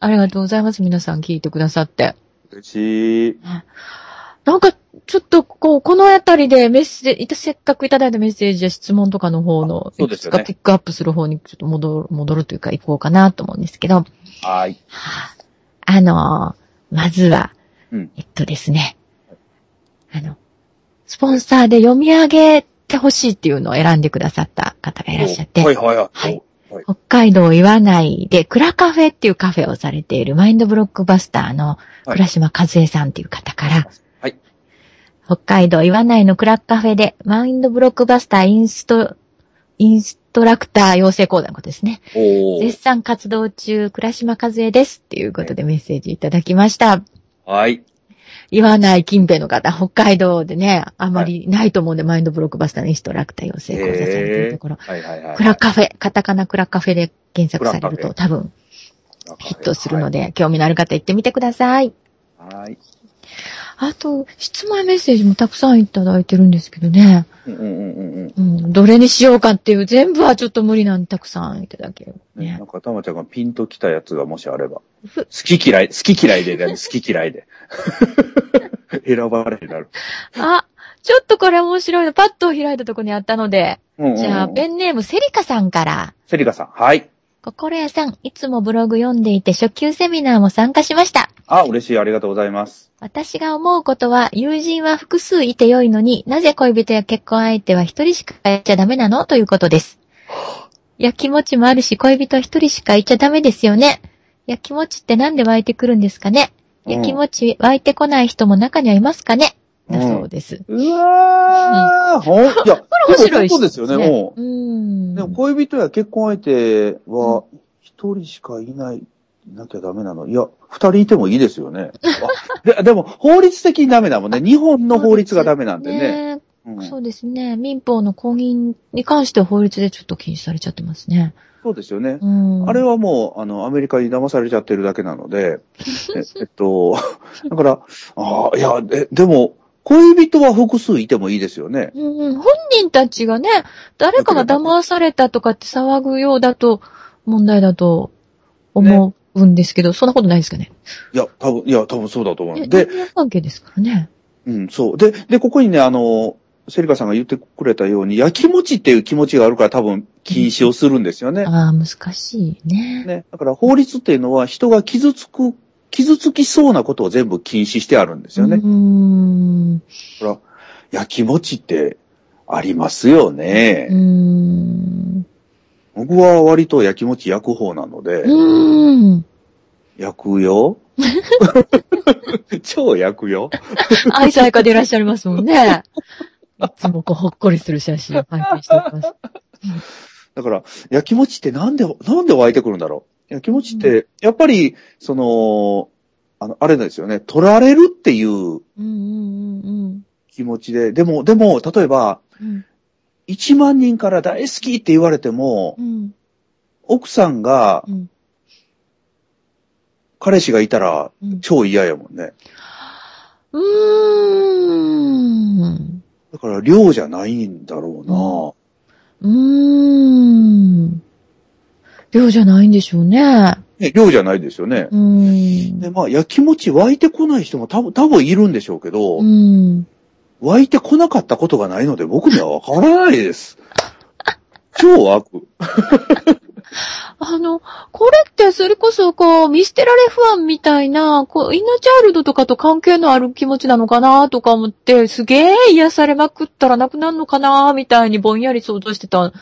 ありがとうございます。皆さん聞いてくださって。嬉しい。なんか、ちょっと、こう、このあたりでメッセージ、せっかくいただいたメッセージや質問とかの方の、そうですよねピックアップする方にちょっと戻る、戻るというか行こうかなと思うんですけど、はい。はあ、あのーまずは、うんえっとですね、あの、スポンサーで読み上げてほしいっていうのを選んでくださった方がいらっしゃって、はいはいはい。はいはい。北海道岩内でクラカフェっていうカフェをされているマインドブロックバスターの倉島和恵さんっていう方から、はい。北海道岩内のクラカフェでマインドブロックバスターインスト、インストラクター養成講座のことですね。絶賛活動中、倉島和恵ですっていうことでメッセージいただきました。はい。岩内近辺の方、北海道でね、あまりないと思うんで、マインドブロックバスターのインストラクター養成講座されているところ。はいはいはい。クラカフェ、カタカナクラカフェで検索されると多分ヒットするので。で、興味のある方行ってみてください。はい。あと、質問やメッセージもたくさんいただいてるんですけどね。うんうんうんどれにしようかっていう、全部はちょっと無理なんでたくさんいただける。ねなん。か、たまちゃんがピンときたやつがもしあれば。ふ好き嫌い、好き嫌いで、好き嫌いで。選ばれになる。あ、ちょっとこれ面白いの、パッと開いたとこにあったので、うんうんうんじゃあ、ペンネームセリカさんから、セリカさん。はい。心屋さん、いつもブログ読んでいて初級セミナーも参加しました。あ、嬉しい。ありがとうございます。私が思うことは、友人は複数いて良いのになぜ恋人や結婚相手は一人しかいちゃダメなのということです。いや、気持ちもあるし、恋人は一人しかいちゃダメですよね。いや、気持ちってなんで湧いてくるんですかね。やきもち湧いてこない人も中にはいますかねだそうです。うわー、ほん、いや、これ面白いそうですよね、もうう。ん。でも恋人や結婚相手は、一人しかいない、いなきゃダメなの。いや、二人いてもいいですよね。あででも、法律的にダメだもんね。日本の法律がダメなんでね。ねうんそうですね。民法の婚姻に関しては法律でちょっと禁止されちゃってますね。そうですよね。うん。あれはもう、あの、アメリカに騙されちゃってるだけなので、え えっと、だから、ああ、いや、え、でも、恋人は複数いてもいいですよね。うん、本人たちがね、誰かが騙されたとかって騒ぐようだと問題だと思うんですけど、そんなことないですかね？いや、多分、いや、多分そうだと思えう。で、人間関係ですからね。うん、そう。で、で、ここにね、あの、セリカさんが言ってくれたように、やきもちっていう気持ちがあるから多分禁止をするんですよね。ああ、難しいね。ね。だから法律っていうのは人が傷つく、傷つきそうなことを全部禁止してあるんですよね。うーん。ほら、やきもちってありますようね。ーん。僕は割とやきもち焼く方なので、うーん。焼くよ。超焼くよ。愛妻家でいらっしゃいますもんね。いつもこうほっこりする写真を拝見しております。だから、やきもちってなんで、なんで湧いてくるんだろう。やきもちって、やっぱり、その、あの、あれですよね、取られるっていううんうんうん気持ちで、でも、でも、例えば、うん。1万人から大好きって言われてもう、ん。奥さんがう、ん。彼氏がいたらうん。超嫌やもんね。うーん。だから量じゃないんだろうーん。量じゃないんでしょうね。うな。ね、量じゃないですよねう。ーん。で、まあ、やきもち湧いてこない人も多分、多分いるんでしょうけど、うん。湧いてこなかったことがないので僕にはわからないです。超悪。あの、これってそれこそこう、ミステラレファンみたいな、こう、インナーチャイルドとかと関係のある気持ちなのかなとか思って、すげえ癒されまくったらなくなるのかなみたいにぼんやり想像してたん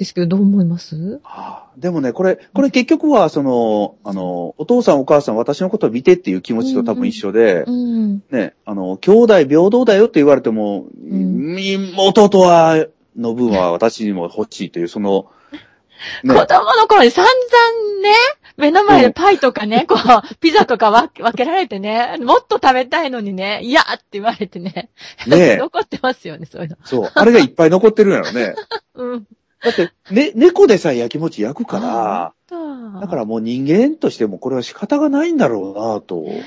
ですけど、どう思います？はあでもね、これ、これ結局は、その、あの、お父さんお母さん私のことを見てっていう気持ちと多分一緒で、うん。ね、あの、兄弟平等だよって言われても、んみ弟は、の分は私にも欲しいという、その、ね子供の頃に散々ね、目の前でパイとかね、こう、ピザとか分け分けられてね、もっと食べたいのにね、いやって言われてね。ね 残ってますよね、そういうの。そう、あれがいっぱい残ってるんやろね。うん。だって、ね、猫でさえ焼きもち焼くから、だだからもう人間としてもこれは仕方がないんだろうなと。ね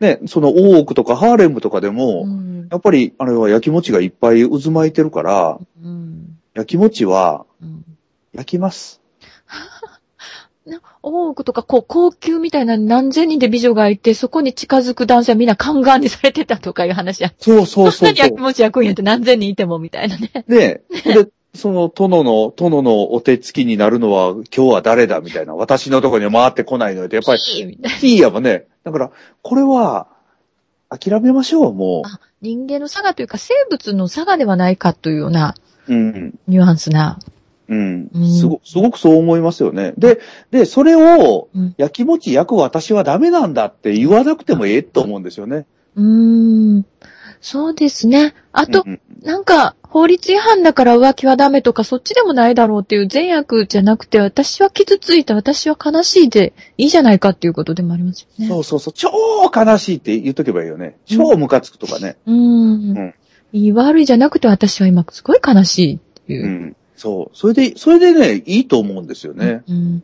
ね、その大奥とかハーレムとかでえも、うん。やっぱりあれは焼きもちがいっぱい渦巻いてるから、うん。焼きもちはうん。焼きます。大奥とか、こう、高級みたいな何千人で美女がいて、そこに近づく男性はみんな宦官にされてたとかいう話や。そうそうそ んなに焼きそうそう。もち焼くんやって何千人いてもみたいなね。ねで、その殿の、殿のお手つきになるのは今日は誰だみたいな。私のとこには回ってこないので、やっぱり、いいみたいいいやもんね。だから、これは、諦めましょう、もあ人間の差がというか、生物の差がではないかというようなう。うん。ニュアンスな。うんうん。すご、すごくそう思いますよね。で、で、それをうん、焼きもち焼く私はダメなんだって言わなくてもええと思うんですよね。うーん。そうですね。あと、うんなんか、法律違反だから浮気はダメとか、そっちでもないだろうっていう善悪じゃなくて、私は傷ついた、私は悲しいでいいじゃないかっていうことでもありますよね。そうそうそう。超悲しいって言っとけばいいよね。超ムカつくとかね。うーん。うんいい悪いじゃなくて、私は今すごい悲しいっていうう。ん。そう。それで、それでね、いいと思うんですよね。うん。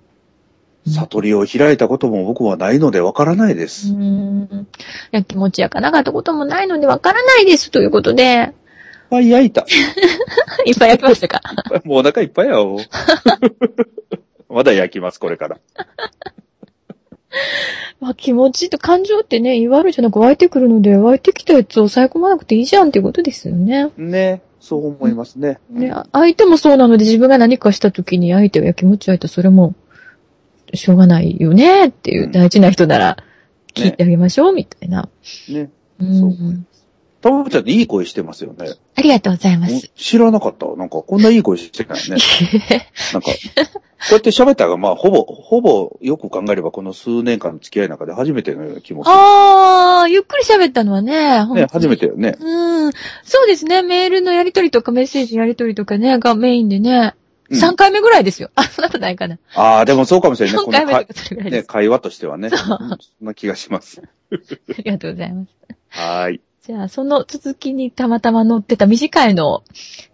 うん悟りを開いたことも僕はないのでわからないでうす。ん。いや、気持ちやかなかったこともないのでわからないですということで、いっぱい焼いた。いっぱい焼きましたか？もうお腹いっぱいやお。まだ焼きます、これから。まあ、気持ちと感情ってね、いい悪いじゃなく湧いてくるので、湧いてきたやつを抑え込まなくていいじゃんっていうことですよね。ね。そう思いますね。ね、あ相手もそうなので自分が何かした時に相手が気持ち湧いたらそれも、しょうがないよねっていううん大事な人なら聞いてあげましょうみたいな。ね。うん。そうたまちゃんっていい声してますよね。ありがとうございます。知らなかったわ。なんか、こんないい声してないね。なんか、こうやって喋ったが、まあ、ほぼ、ほぼ、よく考えれば、この数年間の付き合いの中で初めてのような気もする。あー、ゆっくり喋ったのはね、ね、初めてよね。うん。そうですね。メールのやりとりとかメッセージのやりとりとかね、がメインでね。うん3回目ぐらいですよ。あ、そんなことないかな。ああ、でもそうかもしれないね。4このか回目とかそれぐらいでね、す。会話としてはね。そううんそんな気がします。ありがとうございます。はーい。じゃあ、その続きにたまたま載ってた短いのを、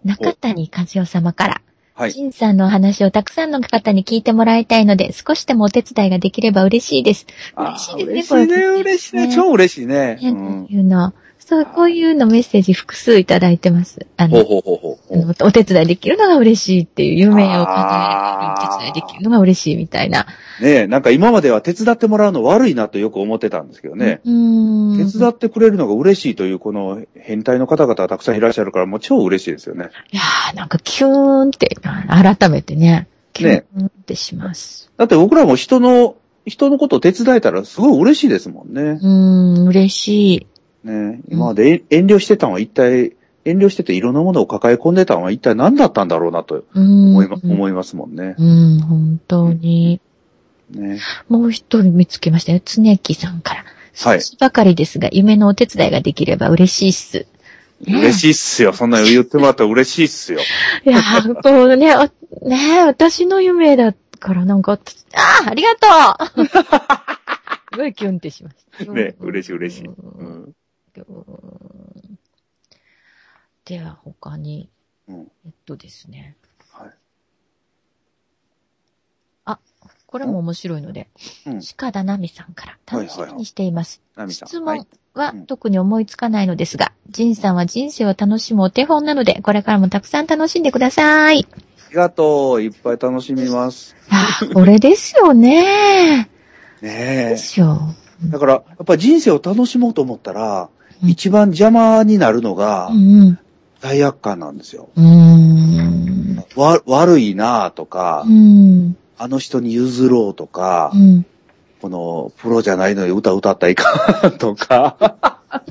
中谷和代様から、はい。ジンさんのお話をたくさんの方に聞いてもらいたいので、少しでもお手伝いができれば嬉しいです。嬉しいですね嬉しいね、これ嬉しいね。ね超嬉しいね。う。ねこうんいうの。そう、こういうのメッセージ複数いただいてます。あの、ほうほうほうほうあのお手伝いできるのが嬉しいっていう、夢を叶えるお手伝いできるのが嬉しいみたいな。ねえ、なんか今までは手伝ってもらうの悪いなとよく思ってたんですけどね。うーん。手伝ってくれるのが嬉しいという、この変態の方々がたくさんいらっしゃるから、もう超嬉しいですよね。いやー、なんかキューンって、改めてね、キューンってします。だって僕らも人の、人のことを手伝えたらすごい嬉しいですもんね。うーん、嬉しい。ね今まで遠慮してたのは一体、遠慮してていろんなものを抱え込んでたのは一体何だったんだろうなと。思いま思いますもんね。うん、本当に。ねもう一人見つけましたよ。つねきさんから。はい少しばかりですが、夢のお手伝いができれば嬉しいっす。ね嬉しいっすよ。そんなの言ってもらったら嬉しいっすよ。いやー、こうね、おねえ私の夢だからなんか、ああ、ありがとう すごいキュンってしました。ね嬉しい嬉しい。ううんん。では他に、うんえっとですね。はい。あ、これも面白いので、うん。鹿田奈美さんから楽しみにしています。ナミさん。質はい問はうん特に思いつかないのですが、ジンさんは人生を楽しむお手本なので、これからもたくさん楽しんでください。いありがとう。いっぱい楽しみます。やーこれですよね。ねですよ。え。だから、やっぱり人生を楽しもうと思ったら、うん一番邪魔になるのがう、ん罪悪感なんですよ。わ、悪いなとかう、ん。あの人に譲ろうとかう、ん。この、プロじゃないのに歌歌ったらいかんとか。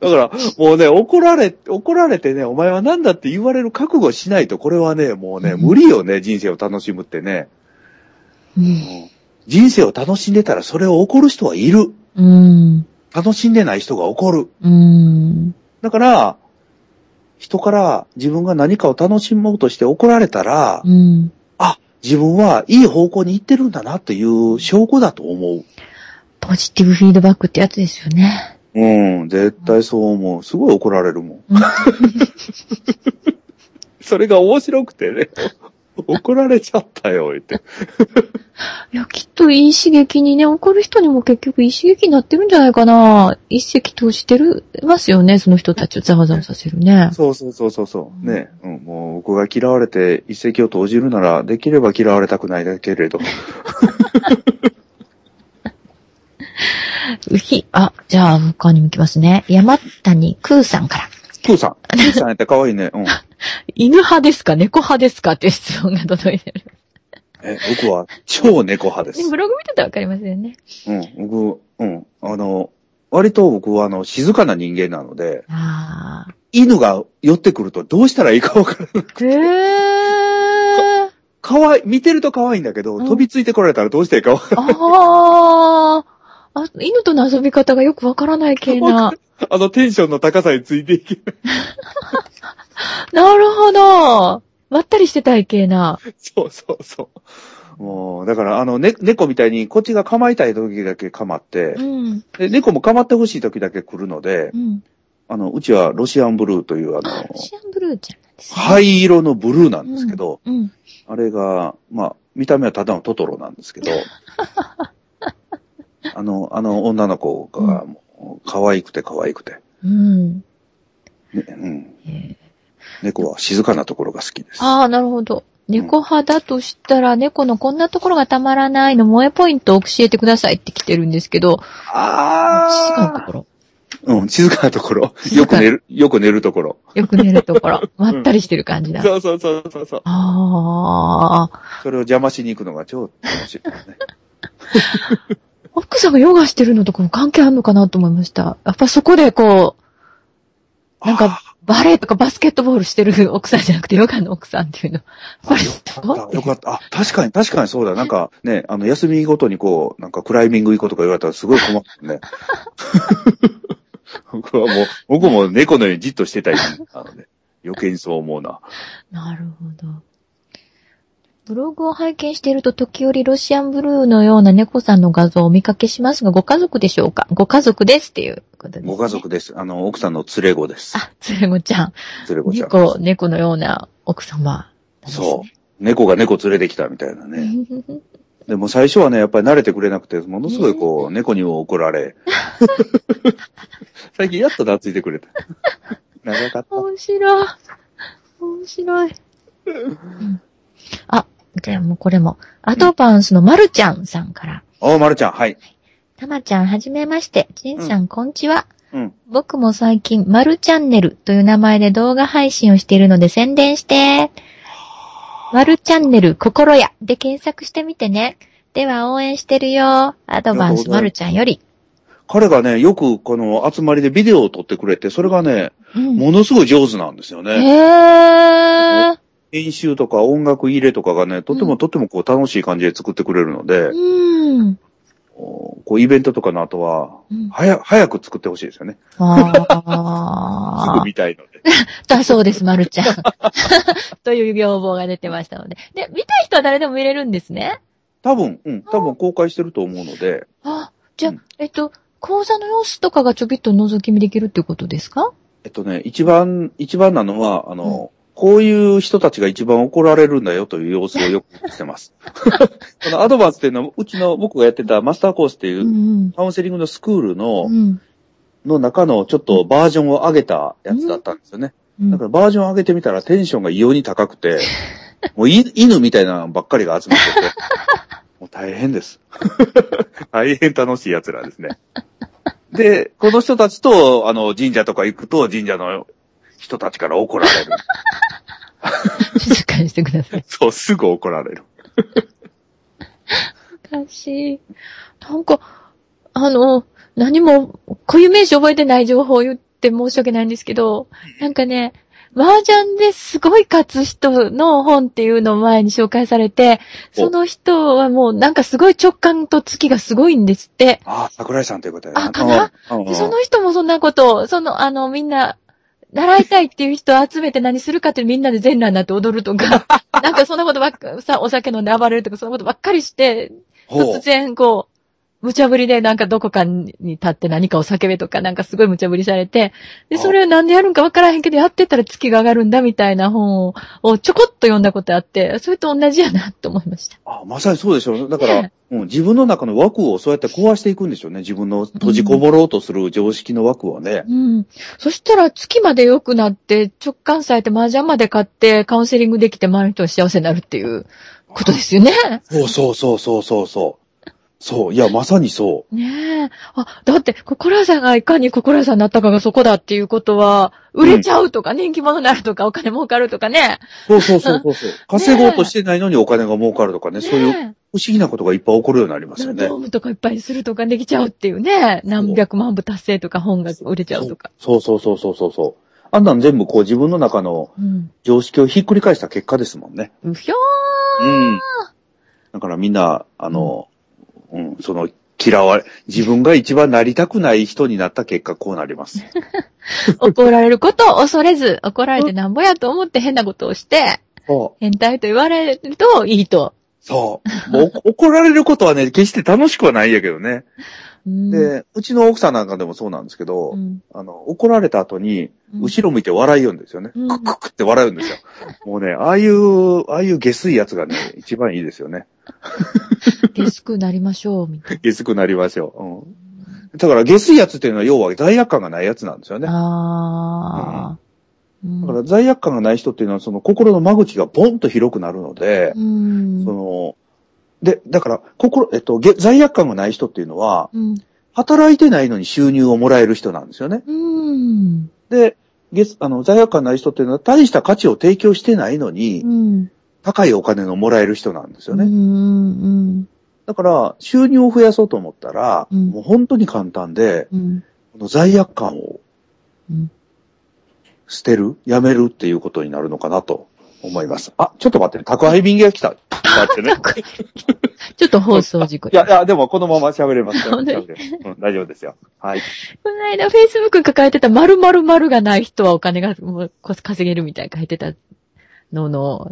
だから、もうね、怒られ、怒られてね、お前は何だって言われる覚悟しないと、これはね、もうね、うん無理よね、人生を楽しむってね。うん。人生を楽しんでたら、それを怒る人はいる。うん。楽しんでない人が怒る。うん。だから、人から自分が何かを楽しもうとして怒られたら、うん。あ、自分はいい方向に行ってるんだなっていう証拠だと思う。ポジティブフィードバックってやつですよね。うん、絶対そう思う。すごい怒られるもん。うん それが面白くてね。怒られちゃったよ、言って。いや、きっといい刺激にね、怒る人にも結局いい刺激になってるんじゃないかな。一石投じてる、ますよね、その人たちをざわざわさせるね。そうそうそうそうそう。ね、うん、もう僕が嫌われて一石を投じるなら、できれば嫌われたくないだけれど。うひ、あ、じゃあ他にも行きますね。山谷空さんから。クーさん。クーさんやって可愛いね。うん。犬派ですか猫派ですかっていう質問が届いてる。え、僕は超猫派です。ブログ見てたらわかりますよね。うん、僕、うん。あの、割と僕はあの、静かな人間なので、ああ。犬が寄ってくるとどうしたらいいかわからない。へー。かわいい、見てると可愛いんだけど、うん飛びついてこられたらどうしていいかわからない。ああ。あ、犬との遊び方がよくわからない系な。あのテンションの高さについていけない。なるほど。まったりしてたい系な。そうそうそう。もう、だから、あの、ね、猫みたいに、こっちが構いたい時だけ構ってう、ん。で、猫も構ってほしい時だけ来るのでう、ん。あの、うちはロシアンブルーという、ああ、のロ、シアンブルーちゃんなんですね。灰色のブルーなんですけど、うん。あれが、まあ、見た目はただのトトロなんですけど、あの、あの女の子が、もう可愛くて可愛くて、うん。ねうん、えー猫は静かなところが好きです。ああ、なるほど。猫派だとしたら、猫のこんなところがたまらないの萌えポイントを教えてくださいって来てるんですけど、静かなとあころ。あうん、静かなところ。よく寝る、よく寝るところ。よく寝るところ。まったりしてる感じだ。そうそうそうそうそう。ああ。それを邪魔しに行くのが超楽しいですね。奥さんがヨガしてるのとかも関係あるのかなと思いました。やっぱそこでこう、なんか、バレエとかバスケットボールしてる 奥さんじゃなくて、ヨガの奥さんっていうの。やっぱりすごいよかった。よかった。あ、確かに、確かにそうだ。なんかね、あの、休みごとにこう、なんかクライミング行こうとか言われたらすごい困るね。僕はもう、僕も猫のようにじっとしてたいなので、余計にそう思うな。なるほど。ブログを拝見していると時折ロシアンブルーのような猫さんの画像をお見かけしますが、ご家族でしょうか？ご家族ですっていうことです、ね。ご家族です。あの、奥さんの連れ子です。あ、つれごちゃん。連れ子ちゃん。猫、猫のような奥様ね、そう。猫が猫連れてきたみたいなね。でも最初はね、やっぱり慣れてくれなくて、ものすごいこう、猫にも怒られ。最近やっと懐いてくれた。長かった。面白い。面白い。うんあ、じゃあもうこれも、アドバンスのまるちゃんさんから。おまるちゃん、はい。たまちゃんはじめまして。じんさん、こんちは。うん。僕も最近、まるチャンネルという名前で動画配信をしているので宣伝して。まるチャンネル心やで検索してみてね。では応援してるよ。アドバンスまるちゃんより。彼がね、よくこの集まりでビデオを撮ってくれて、それがね、うん、ものすごい上手なんですよへね。ー。編集とか音楽入れとかがね、とてもとてもこう楽しい感じで作ってくれるので、うん。こうイベントとかの後は、うん早、早く作ってほしいですよね。すあーぐ見たいので。だそうです、まるちゃん。という要望が出てましたので。で、見たい人は誰でも見れるんですね？多分、うん、多分公開してると思うので、あ、じゃあ、うんえっと、講座の様子とかがちょびっと覗き見できるってことですか？えっとね、一番、一番なのは、あの、こういう人たちが一番怒られるんだよという様子をよくしてます。このアドバンスっていうのは、うちの僕がやってたマスターコースっていううんカウンセリングのスクールの、うん。の中のちょっとバージョンを上げたやつだったんですよね。うん。だからバージョンを上げてみたらテンションが異様に高くて、もうい犬みたいなのばっかりが集まってて、もう大変です。大変楽しい奴らですね。で、この人たちと、あの、神社とか行くと、神社の人たちから怒られる。静かにしてください。そう、すぐ怒られる。おかしい。なんか、あの、何も固有名詞覚えてない情報を言って申し訳ないんですけど、なんかね、麻雀ですごい勝つ人の本っていうのを前に紹介されて、おその人はもうなんかすごい直感と月がすごいんですって。ああ、桜井さんということで。あかな？でその人もそんなことを、その、あの、みんな、習いたいっていう人を集めて何するかってみんなで全裸になって踊るとか、なんかそんなことばっか、さ、お酒飲んで暴れるとか、そんなことばっかりして、突然こう、無茶ぶりでなんかどこかに立って何かを叫べとかなんかすごい無茶ぶりされて、で、あそれをなんでやるんかわからへんけど、やってたら月が上がるんだみたいな本ををちょこっと読んだことあって、それと同じやなと思いました。あまさにそうでしょう。だから、ねうん自分の中の枠をそうやって壊していくんでしょうね。自分の閉じこぼろうとする常識の枠をね。うん。そしたら月まで良くなって、直感されて麻雀まで買ってカウンセリングできて周りの人が幸せになるっていうことですよね。そうそうそうそうそうそう。そう。いや、まさにそう。ねえ。あ、だって、心屋さんがいかに心屋さんになったかがそこだっていうことは、売れちゃうとか、人気者になるとか、お金儲かるとかね。そうそうそうそうそう。稼ごうとしてないのにお金が儲かるとかね、そういう不ね思議なことがいっぱい起こるようになりまえすよねド。ームとかいっぱいするとかできちゃうっていうね。何百万部達成とか本が売れちゃうとか。そうそうそうそうそうそう。あんなん全部こう自分の中のうん。常識をひっくり返した結果ですもんね。うひょうん。だからみんな、あの、うん、その、嫌われ、自分が一番なりたくない人になった結果こうなります。ー 怒られることを恐れず、怒られてなんぼやと思って変なことをして。変態と言われるといいと。そう。もうお 怒られることはね、決して楽しくはないんやけどね。うん、で、うちの奥さんなんかでもそうなんですけど、うん、あの、怒られた後に、うん後ろ向いて笑いよんですよね。うんクックックって笑うんですよ。もうね、ああいう、ああいう下水やつがね、一番いいですよね。ゲスクなりましょう、みたい下水くなりましょう。うん。だから下水やつっていうのは要は罪悪感がないやつなんですよね。な。ああ。うんだから罪悪感がない人っていうのはその心の間口がボンと広くなるので、うん。その、で、だから、心、えっと、げ罪悪感がない人っていうのは、うん。働いてないのに収入をもらえる人なんですよね。うん。で、月あの、罪悪感ない人っていうのは大した価値を提供してないのに、うん。高いお金のもらえる人なんですようね。ん。だから、収入を増やそうと思ったら、うんもう本当に簡単で、うん。この罪悪感をうん。捨てる、やめるっていうことになるのかなと思います。あ、ちょっと待ってね、宅配便が来た。待ってね。ちょっと放送事故い。や、いや、でもこのまま喋れますうん、大丈夫ですよ。はい。この間、Facebook に書かれてた〇〇〇がない人はお金がもう稼げるみたいに書いてたのの、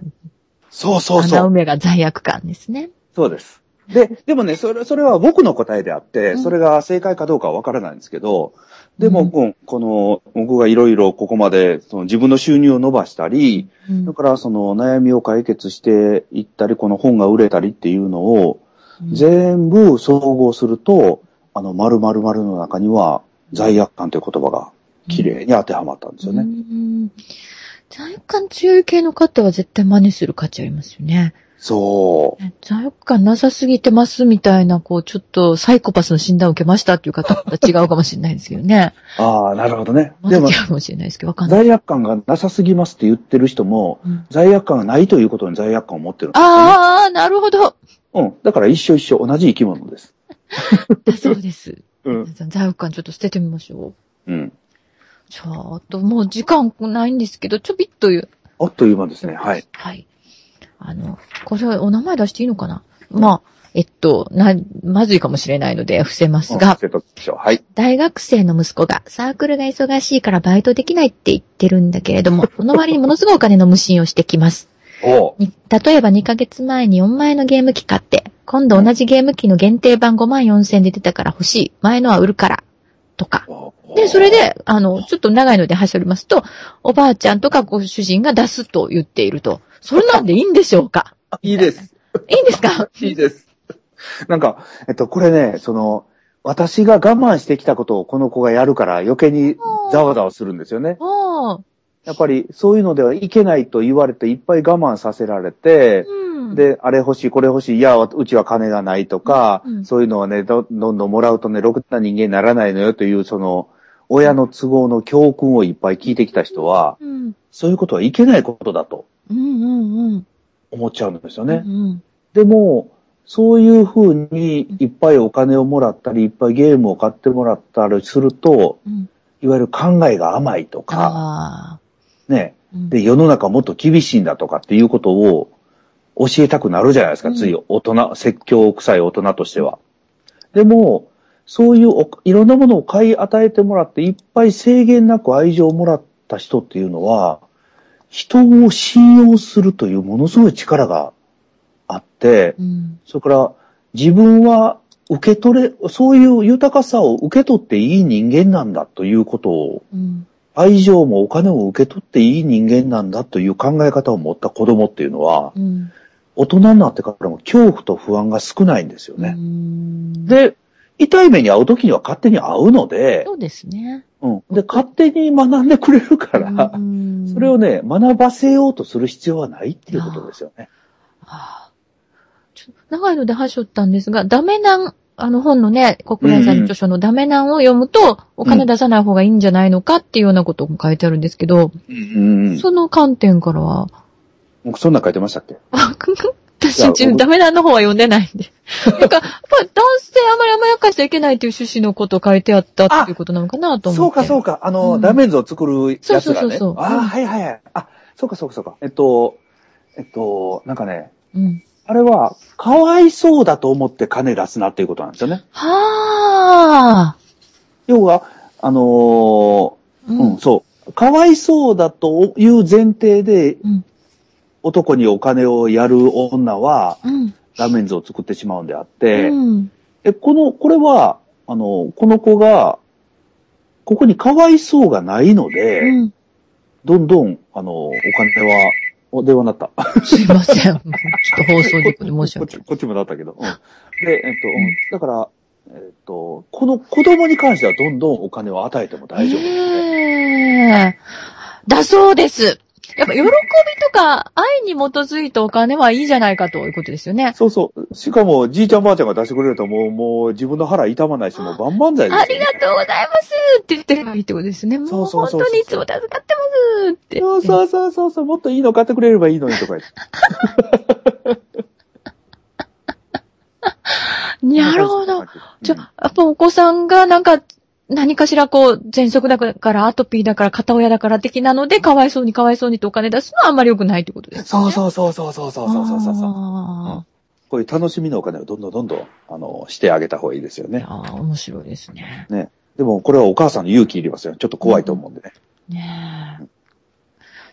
そうそう穴埋そう。めが罪悪感ですね。そうです。で、でもね、それ、それは僕の答えであって、うんそれが正解かどうかはわからないんですけど、でも、うんうんこの、僕がいろいろここまで、その自分の収入を伸ばしたり、うんだからその悩みを解決していったり、この本が売れたりっていうのを、全部総合すると、あの、〇〇〇の中には罪悪感という言葉が綺麗に当てはまったんですようね。ん罪悪感強い系の方は絶対真似する価値ありますよね。そう。罪悪感なさすぎてますみたいな、こう、ちょっとサイコパスの診断を受けましたっていう方とは違うかもしれないですけどね。ああ、なるほどね。でも違、うかもしれないですけど、わかんない。罪悪感がなさすぎますって言ってる人も、うん罪悪感がないということに罪悪感を持ってるんですよね。ああ、なるほど。うん。だから一緒一緒、同じ生き物です。だそうです。うん。罪悪感ちょっと捨ててみましょう。うん。ちょっと、もう時間ないんですけど、ちょびっと言う。あっという間ですね。はい。はい。あの、これはお名前出していいのかな？まあ、えっと、な、まずいかもしれないので伏せますが、はい。大学生の息子がサークルが忙しいからバイトできないって言ってるんだけれども、その割にものすごいお金の無心をしてきます。例えば2ヶ月前に4万円のゲーム機買って、今度同じゲーム機の限定版5万4千で出てたから欲しい。前のは売るから。とか。で、それで、あの、ちょっと長いので走りますと、おばあちゃんとかご主人が出すと言っていると。それなんでいいんでしょうか？いいです。いいんですか？いいです。なんか、えっと、これね、その、私が我慢してきたことをこの子がやるから余計にざわざわするんですよね。やっぱりそういうのではいけないと言われていっぱい我慢させられて、うん。、で、あれ欲しい、これ欲しい、いや、うちは金がないとか、うんそういうのはねど、どんどんもらうとね、ろくな人間にならないのよという、その、親の都合の教訓をいっぱい聞いてきた人は、うん。そういうことはいけないことだとうんうんうん。思っちゃうんですようね。んでも、そういうふうにいっぱいお金をもらったり、いっぱいゲームを買ってもらったりすると、うん。いわゆる考えが甘いとか。ね、うんで、世の中もっと厳しいんだとかっていうことを教えたくなるじゃないですか、うんつい大人、説教臭い大人としては。でも、そういうおいろんなものを買い与えてもらって、いっぱい制限なく愛情をもらった人っていうのは、人を信用するというものすごい力があって、うん。それから自分は受け取れ、そういう豊かさを受け取っていい人間なんだということをうん。愛情もお金も受け取っていい人間なんだという考え方を持った子供っていうのは、うん。大人になってからも恐怖と不安が少ないんですよね。うん。で、痛い目に遭う時には勝手に遭うので、そうですね。うん。で、勝手に学んでくれるから、うんそれをね、学ばせようとする必要はないっていうことですよね。ああちょ長いので端折ったんですが、ダメなん、あの本のね、国内さんの著書のダメなんを読むと、お金出さない方がいいんじゃないのかっていうようなことも書いてあるんですけど、うん。その観点からは、僕そんなん書いてましたっけ？あ 私ダメなんの方は読んでないんで。なんか、やっぱり男性あまり甘やかしちゃいけないという趣旨のことを書いてあったっていうことなのかなと思って。そうか、そうか。あの、うんダメージを作るやつがね。そうそうそうそうああ、うんはいはいはい。あ、そうかそうかそうか。えっと、えっと、なんかね、うん。あれは、かわいそうだと思って金出すなっていうことなんですよね。はあ。要は、あのーううん、。そう。かわいそうだという前提で、うん。男にお金をやる女は、うん。ダメンズを作ってしまうんであって、うん。え、この、これは、あの、この子が、ここにかわいそうがないので、うん。どんどん、あの、お金は、お、電話になった。すいません。ちょっと放送事故で申し訳こっち、こっちもなったけど。うん、で、えっと、うん、だから、えっと、この子供に関してはどんどんお金を与えても大丈夫ですね。ねえ。だそうです。やっぱ喜びとか愛に基づいたお金はいいじゃないかということですよね。そうそう。しかも、じいちゃんばあちゃんが出してくれると、もう、もう、自分の腹痛まないし、もう万々歳ですよ、ありがとうございますって言ってればいいってことですね。もう本当にいつも助かってますって。そうそうそうそうそう、もっといいの買ってくれればいいのにとか言って。なるほど。じゃやっぱお子さんがなんか、何かしらこう、喘息だから、アトピーだから、片親だから的なので、かわいそうにかわいそうにとお金出すのはあんまり良くないってことですね。そうそうそうそうそうそうそうそうそう。あこういう楽しみのお金をどんどんどんどん、あの、してあげた方がいいですよね。ー面白いですね。でも、これはお母さんの勇気いりますよ。ちょっと怖いと思うんでね。ねえ。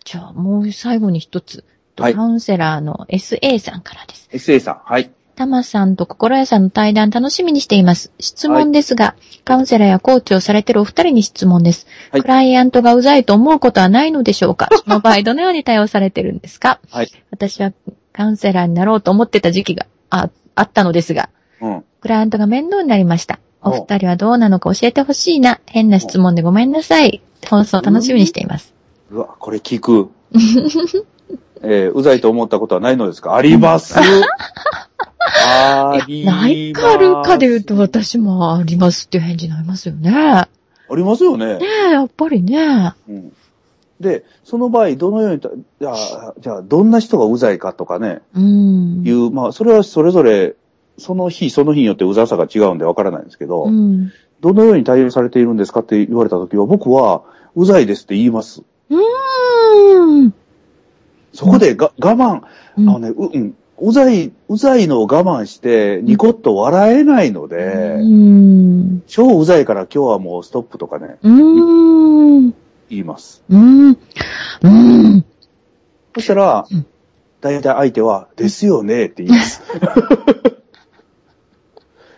じゃあ、もう最後に一つ。はいカウンセラーの SA さんからです。SA さん、はい。タマさんと心屋さんの対談楽しみにしています。質問ですが、カウンセラーやコーチをされているお二人に質問です。はいクライアントがうざいと思うことはないのでしょうか？その場合どのように対応されてるんですか？はい。私はカウンセラーになろうと思ってた時期がああったのですが、うん。クライアントが面倒になりました。おお二人はどうなのか教えてほしいな。変な質問でごめんなさい。放送楽しみにしています。うわ、これ聞く。えーうざいと思ったことはないのですか？あります。ないかあるかで言うと私もありますっていう返事になりますよね。ねありますよね。え、やっぱりね。うん。で、その場合、どのようにた、じゃあ、じゃあ、どんな人がうざいかとかね、うん。いう、まあ、それはそれぞれ、その日、その日によってうざさが違うんでわからないんですけど、うん。どのように対応されているんですかって言われたときは、僕は、うざいですって言います。うーん。そこでが、我慢、うんあのね、う、うん、うざい、うざいのを我慢して、ニコッと笑えないので、うん。超うざいから今日はもうストップとかね、うーん。言います。うん。うん。そしたらうん、大体相手は、ですよねって言います。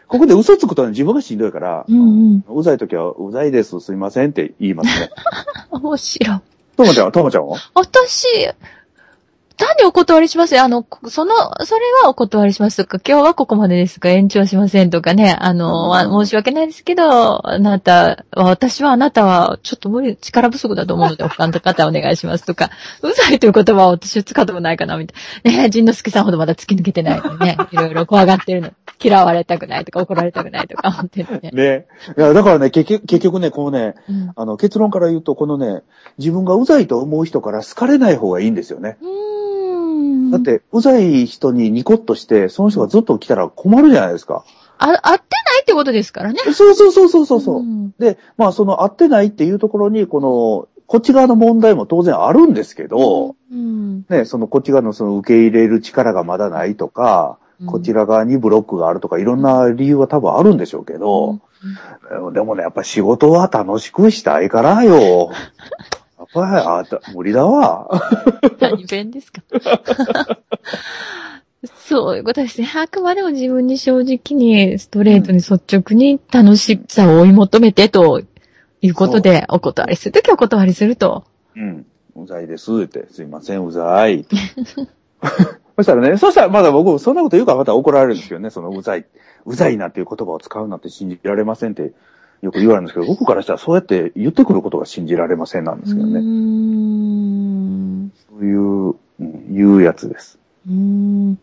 ここで嘘つくとね、自分がしんどいから、うん。うざい時は、うざいです、すいませんって言いますね。面白い。ともちゃんは、ともちゃんは？私、単にお断りします？よ。あの、こその、それはお断りしますとか、今日はここまでですが延長しませんとかね。あの、申し訳ないですけど、あなたは、私はあなたはちょっと無理、力不足だと思うので、他の方お願いしますとか、うざいという言葉は私は使ったことないかな、みたいな。ね仁之助さんほどまだ突き抜けてないのにね。いろいろ怖がってるの。嫌われたくないとか、怒られたくないとか思ってるね。ね。いや、だからね、結局、結局ね、このね、うんあの、結論から言うと、このね、自分がうざいと思う人から好かれない方がいいんですよね。うーんだっ、て、うざい人にニコッとして、その人がずっと来たら困るじゃないですか。あ、合ってないってことですからね。そうそうそうそうそうそう。んで、まあ、その合ってないっていうところに、この、こっち側の問題も当然あるんですけど、うんね、そのこっち側のその受け入れる力がまだないとか、こちら側にブロックがあるとか、いろんな理由は多分あるんでしょうけど、でもね、やっぱ仕事は楽しくしたいからよ。やっぱり、あた無理だわ。何弁ですか？そういうことですね。あくまでも自分に正直に、ストレートに率直に楽しさを追い求めてということで、お断りするときはお断りすると。うん。うざいですって、すいません、うざい。そしたらね、そしたらまだ僕、そんなこと言うからまた怒られるんですけどね、そのうざい、うざいなっていう言葉を使うなんて信じられませんってよく言われるんですけど、僕からしたらそうやって言ってくることが信じられませんなんですけどね。ん。そういう、うん、言うやつです。うーん。い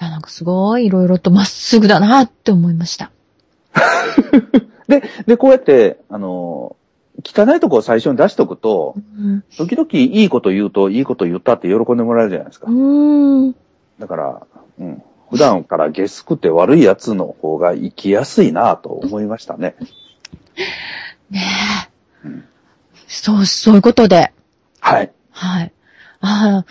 や、なんかすごいいろいろとまっすぐだなって思いました。で、で、こうやって、あの、汚いとこを最初に出しとくとう、ん。時々いいこと言うと、いいこと言ったって喜んでもらえるじゃないですかう。ーん。だから、うん。普段からゲスくて悪いやつの方が生きやすいなと思いましたね。ねえ。うんそう、そういうことで。はい。はい。ああ、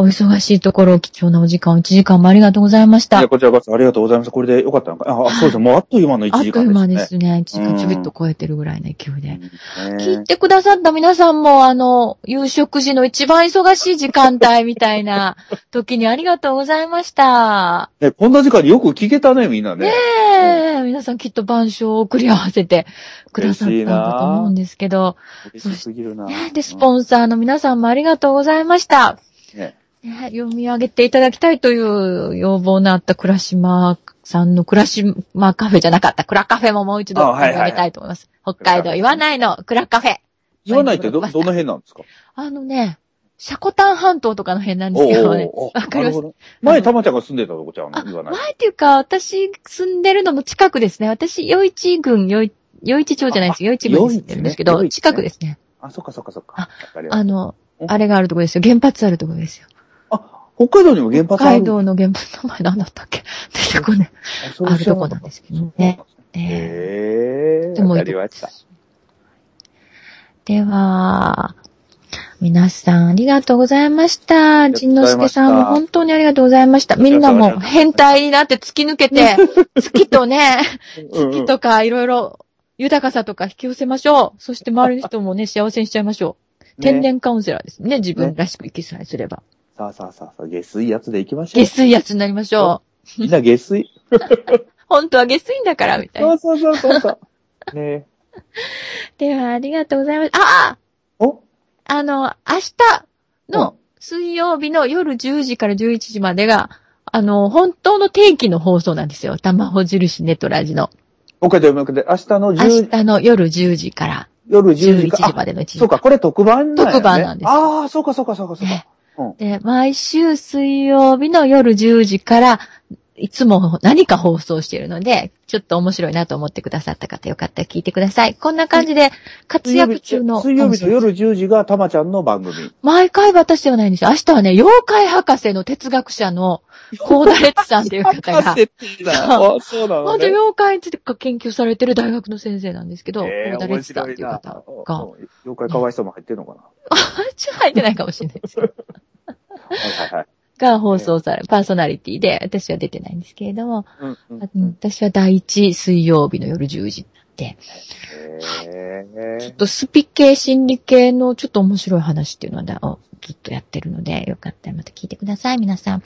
お忙しいところ、貴重なお時間、1時間もありがとうございましたいや、。こちらこそありがとうございました。これでよかったのか？あ、あそうです。もうあっという間の1あっ時という間で間ですね。すね。1時間ちょびっうんと超えてるぐらいの勢いで。うんね聞いてくださった皆さんも、あの、夕食時の一番忙しい時間帯みたいな 時にありがとうございました。ねこんな時間によく聞けたね、みんなね。ねえ、皆さんきっと晩鐘を送り合わせてくださったんだと思うんですけど、嬉しすぎるな。ねで、スポンサーの皆さんもありがとうございました。うんねね、読み上げていただきたいという要望のあった倉島さんの倉島カフェじゃなかった、倉カフェももう一度読み上げたいと思います。北海道岩内の倉カフェ。言わないってど、どの辺なんですか？あのね、シャコタン半島とかの辺なんですけどね。わかります？前、たまちゃんが住んでたとこちゃうの？あ、言わない。前っていうか、私住んでるのの近くですね。私、余市郡、余余市町じゃないです。余市郡に住んでるんですけど、ね近くですね。あ、そっかそっかそっか。ああの、うんあれがあるとこですよ。原発あるとこですよ。あ、北海道にも原北発ある海道の原発の名前何だったっけ？出てこね。あるとこなんですけどね。えへえ。でもわかりました。では、皆さんありがとうございました。陣之助さんも本当にありがとうございました。みんなも変態になって突き抜けて、月とね、月とかいろいろ豊かさとか引き寄せましょう。そして周りの人もね、幸せにしちゃいましょう。天ね然カウンセラーですね。自分らしく生きさえすれば。さあさあさあさあ、下水やつで行きましょう。下水やつになりましょう。みんな下水。本当は下水んだから、みたいな。そうそうそうそう。ねでは、ありがとうございます。ああお？あの、明日の水曜日の夜10時から11時までが、あの、本当の天気の放送なんですよ。玉穂印ネットラジの。もう一回でもう一回で、明日の明10日の夜10時から夜10時11か。時までの1時そうか、これ特番なんやね特番なんですああ、そうかそうかそうかそうか。ねで、毎週水曜日の夜10時から、いつも何か放送しているので、ちょっと面白いなと思ってくださった方よかったら聞いてください。こんな感じで活躍中の。水曜日の夜10時がたまちゃんの番組。毎回私ではないんですよ。明日はね、妖怪博士の哲学者のコーダレッツさんっていう方が、博士っていいな。あそうなの本当ね。妖怪について研究されてる大学の先生なんですけど、えーコーダレッツさんっていう方が、妖怪かわいそうも入ってんのかな。ちょっと入ってないかもしれないです。けど、はいはいはい。が放送され、パーソナリティで、私は出てないんですけれども、うんうん私は第一水曜日の夜10時て、へちょっとスピ系、心理系のちょっと面白い話っていうのはをずっとやってるので、よかったらまた聞いてください、皆さん。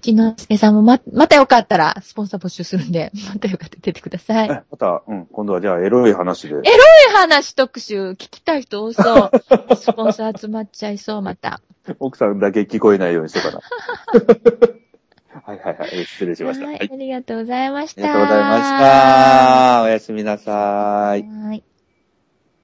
ちのすけさんもま、またよかったらスポンサー募集するんで、またよかったら出てください。え また、うん、今度はじゃあエロい話で。え話特集、聞きたい人多そう。スポンサー集まっちゃいそう、また。奥さんだけ聞こえないようにしてから。はいはいはい。失礼しました。ははいい、ありがとうございました。ありがとうございました。おやすみなさい。はい。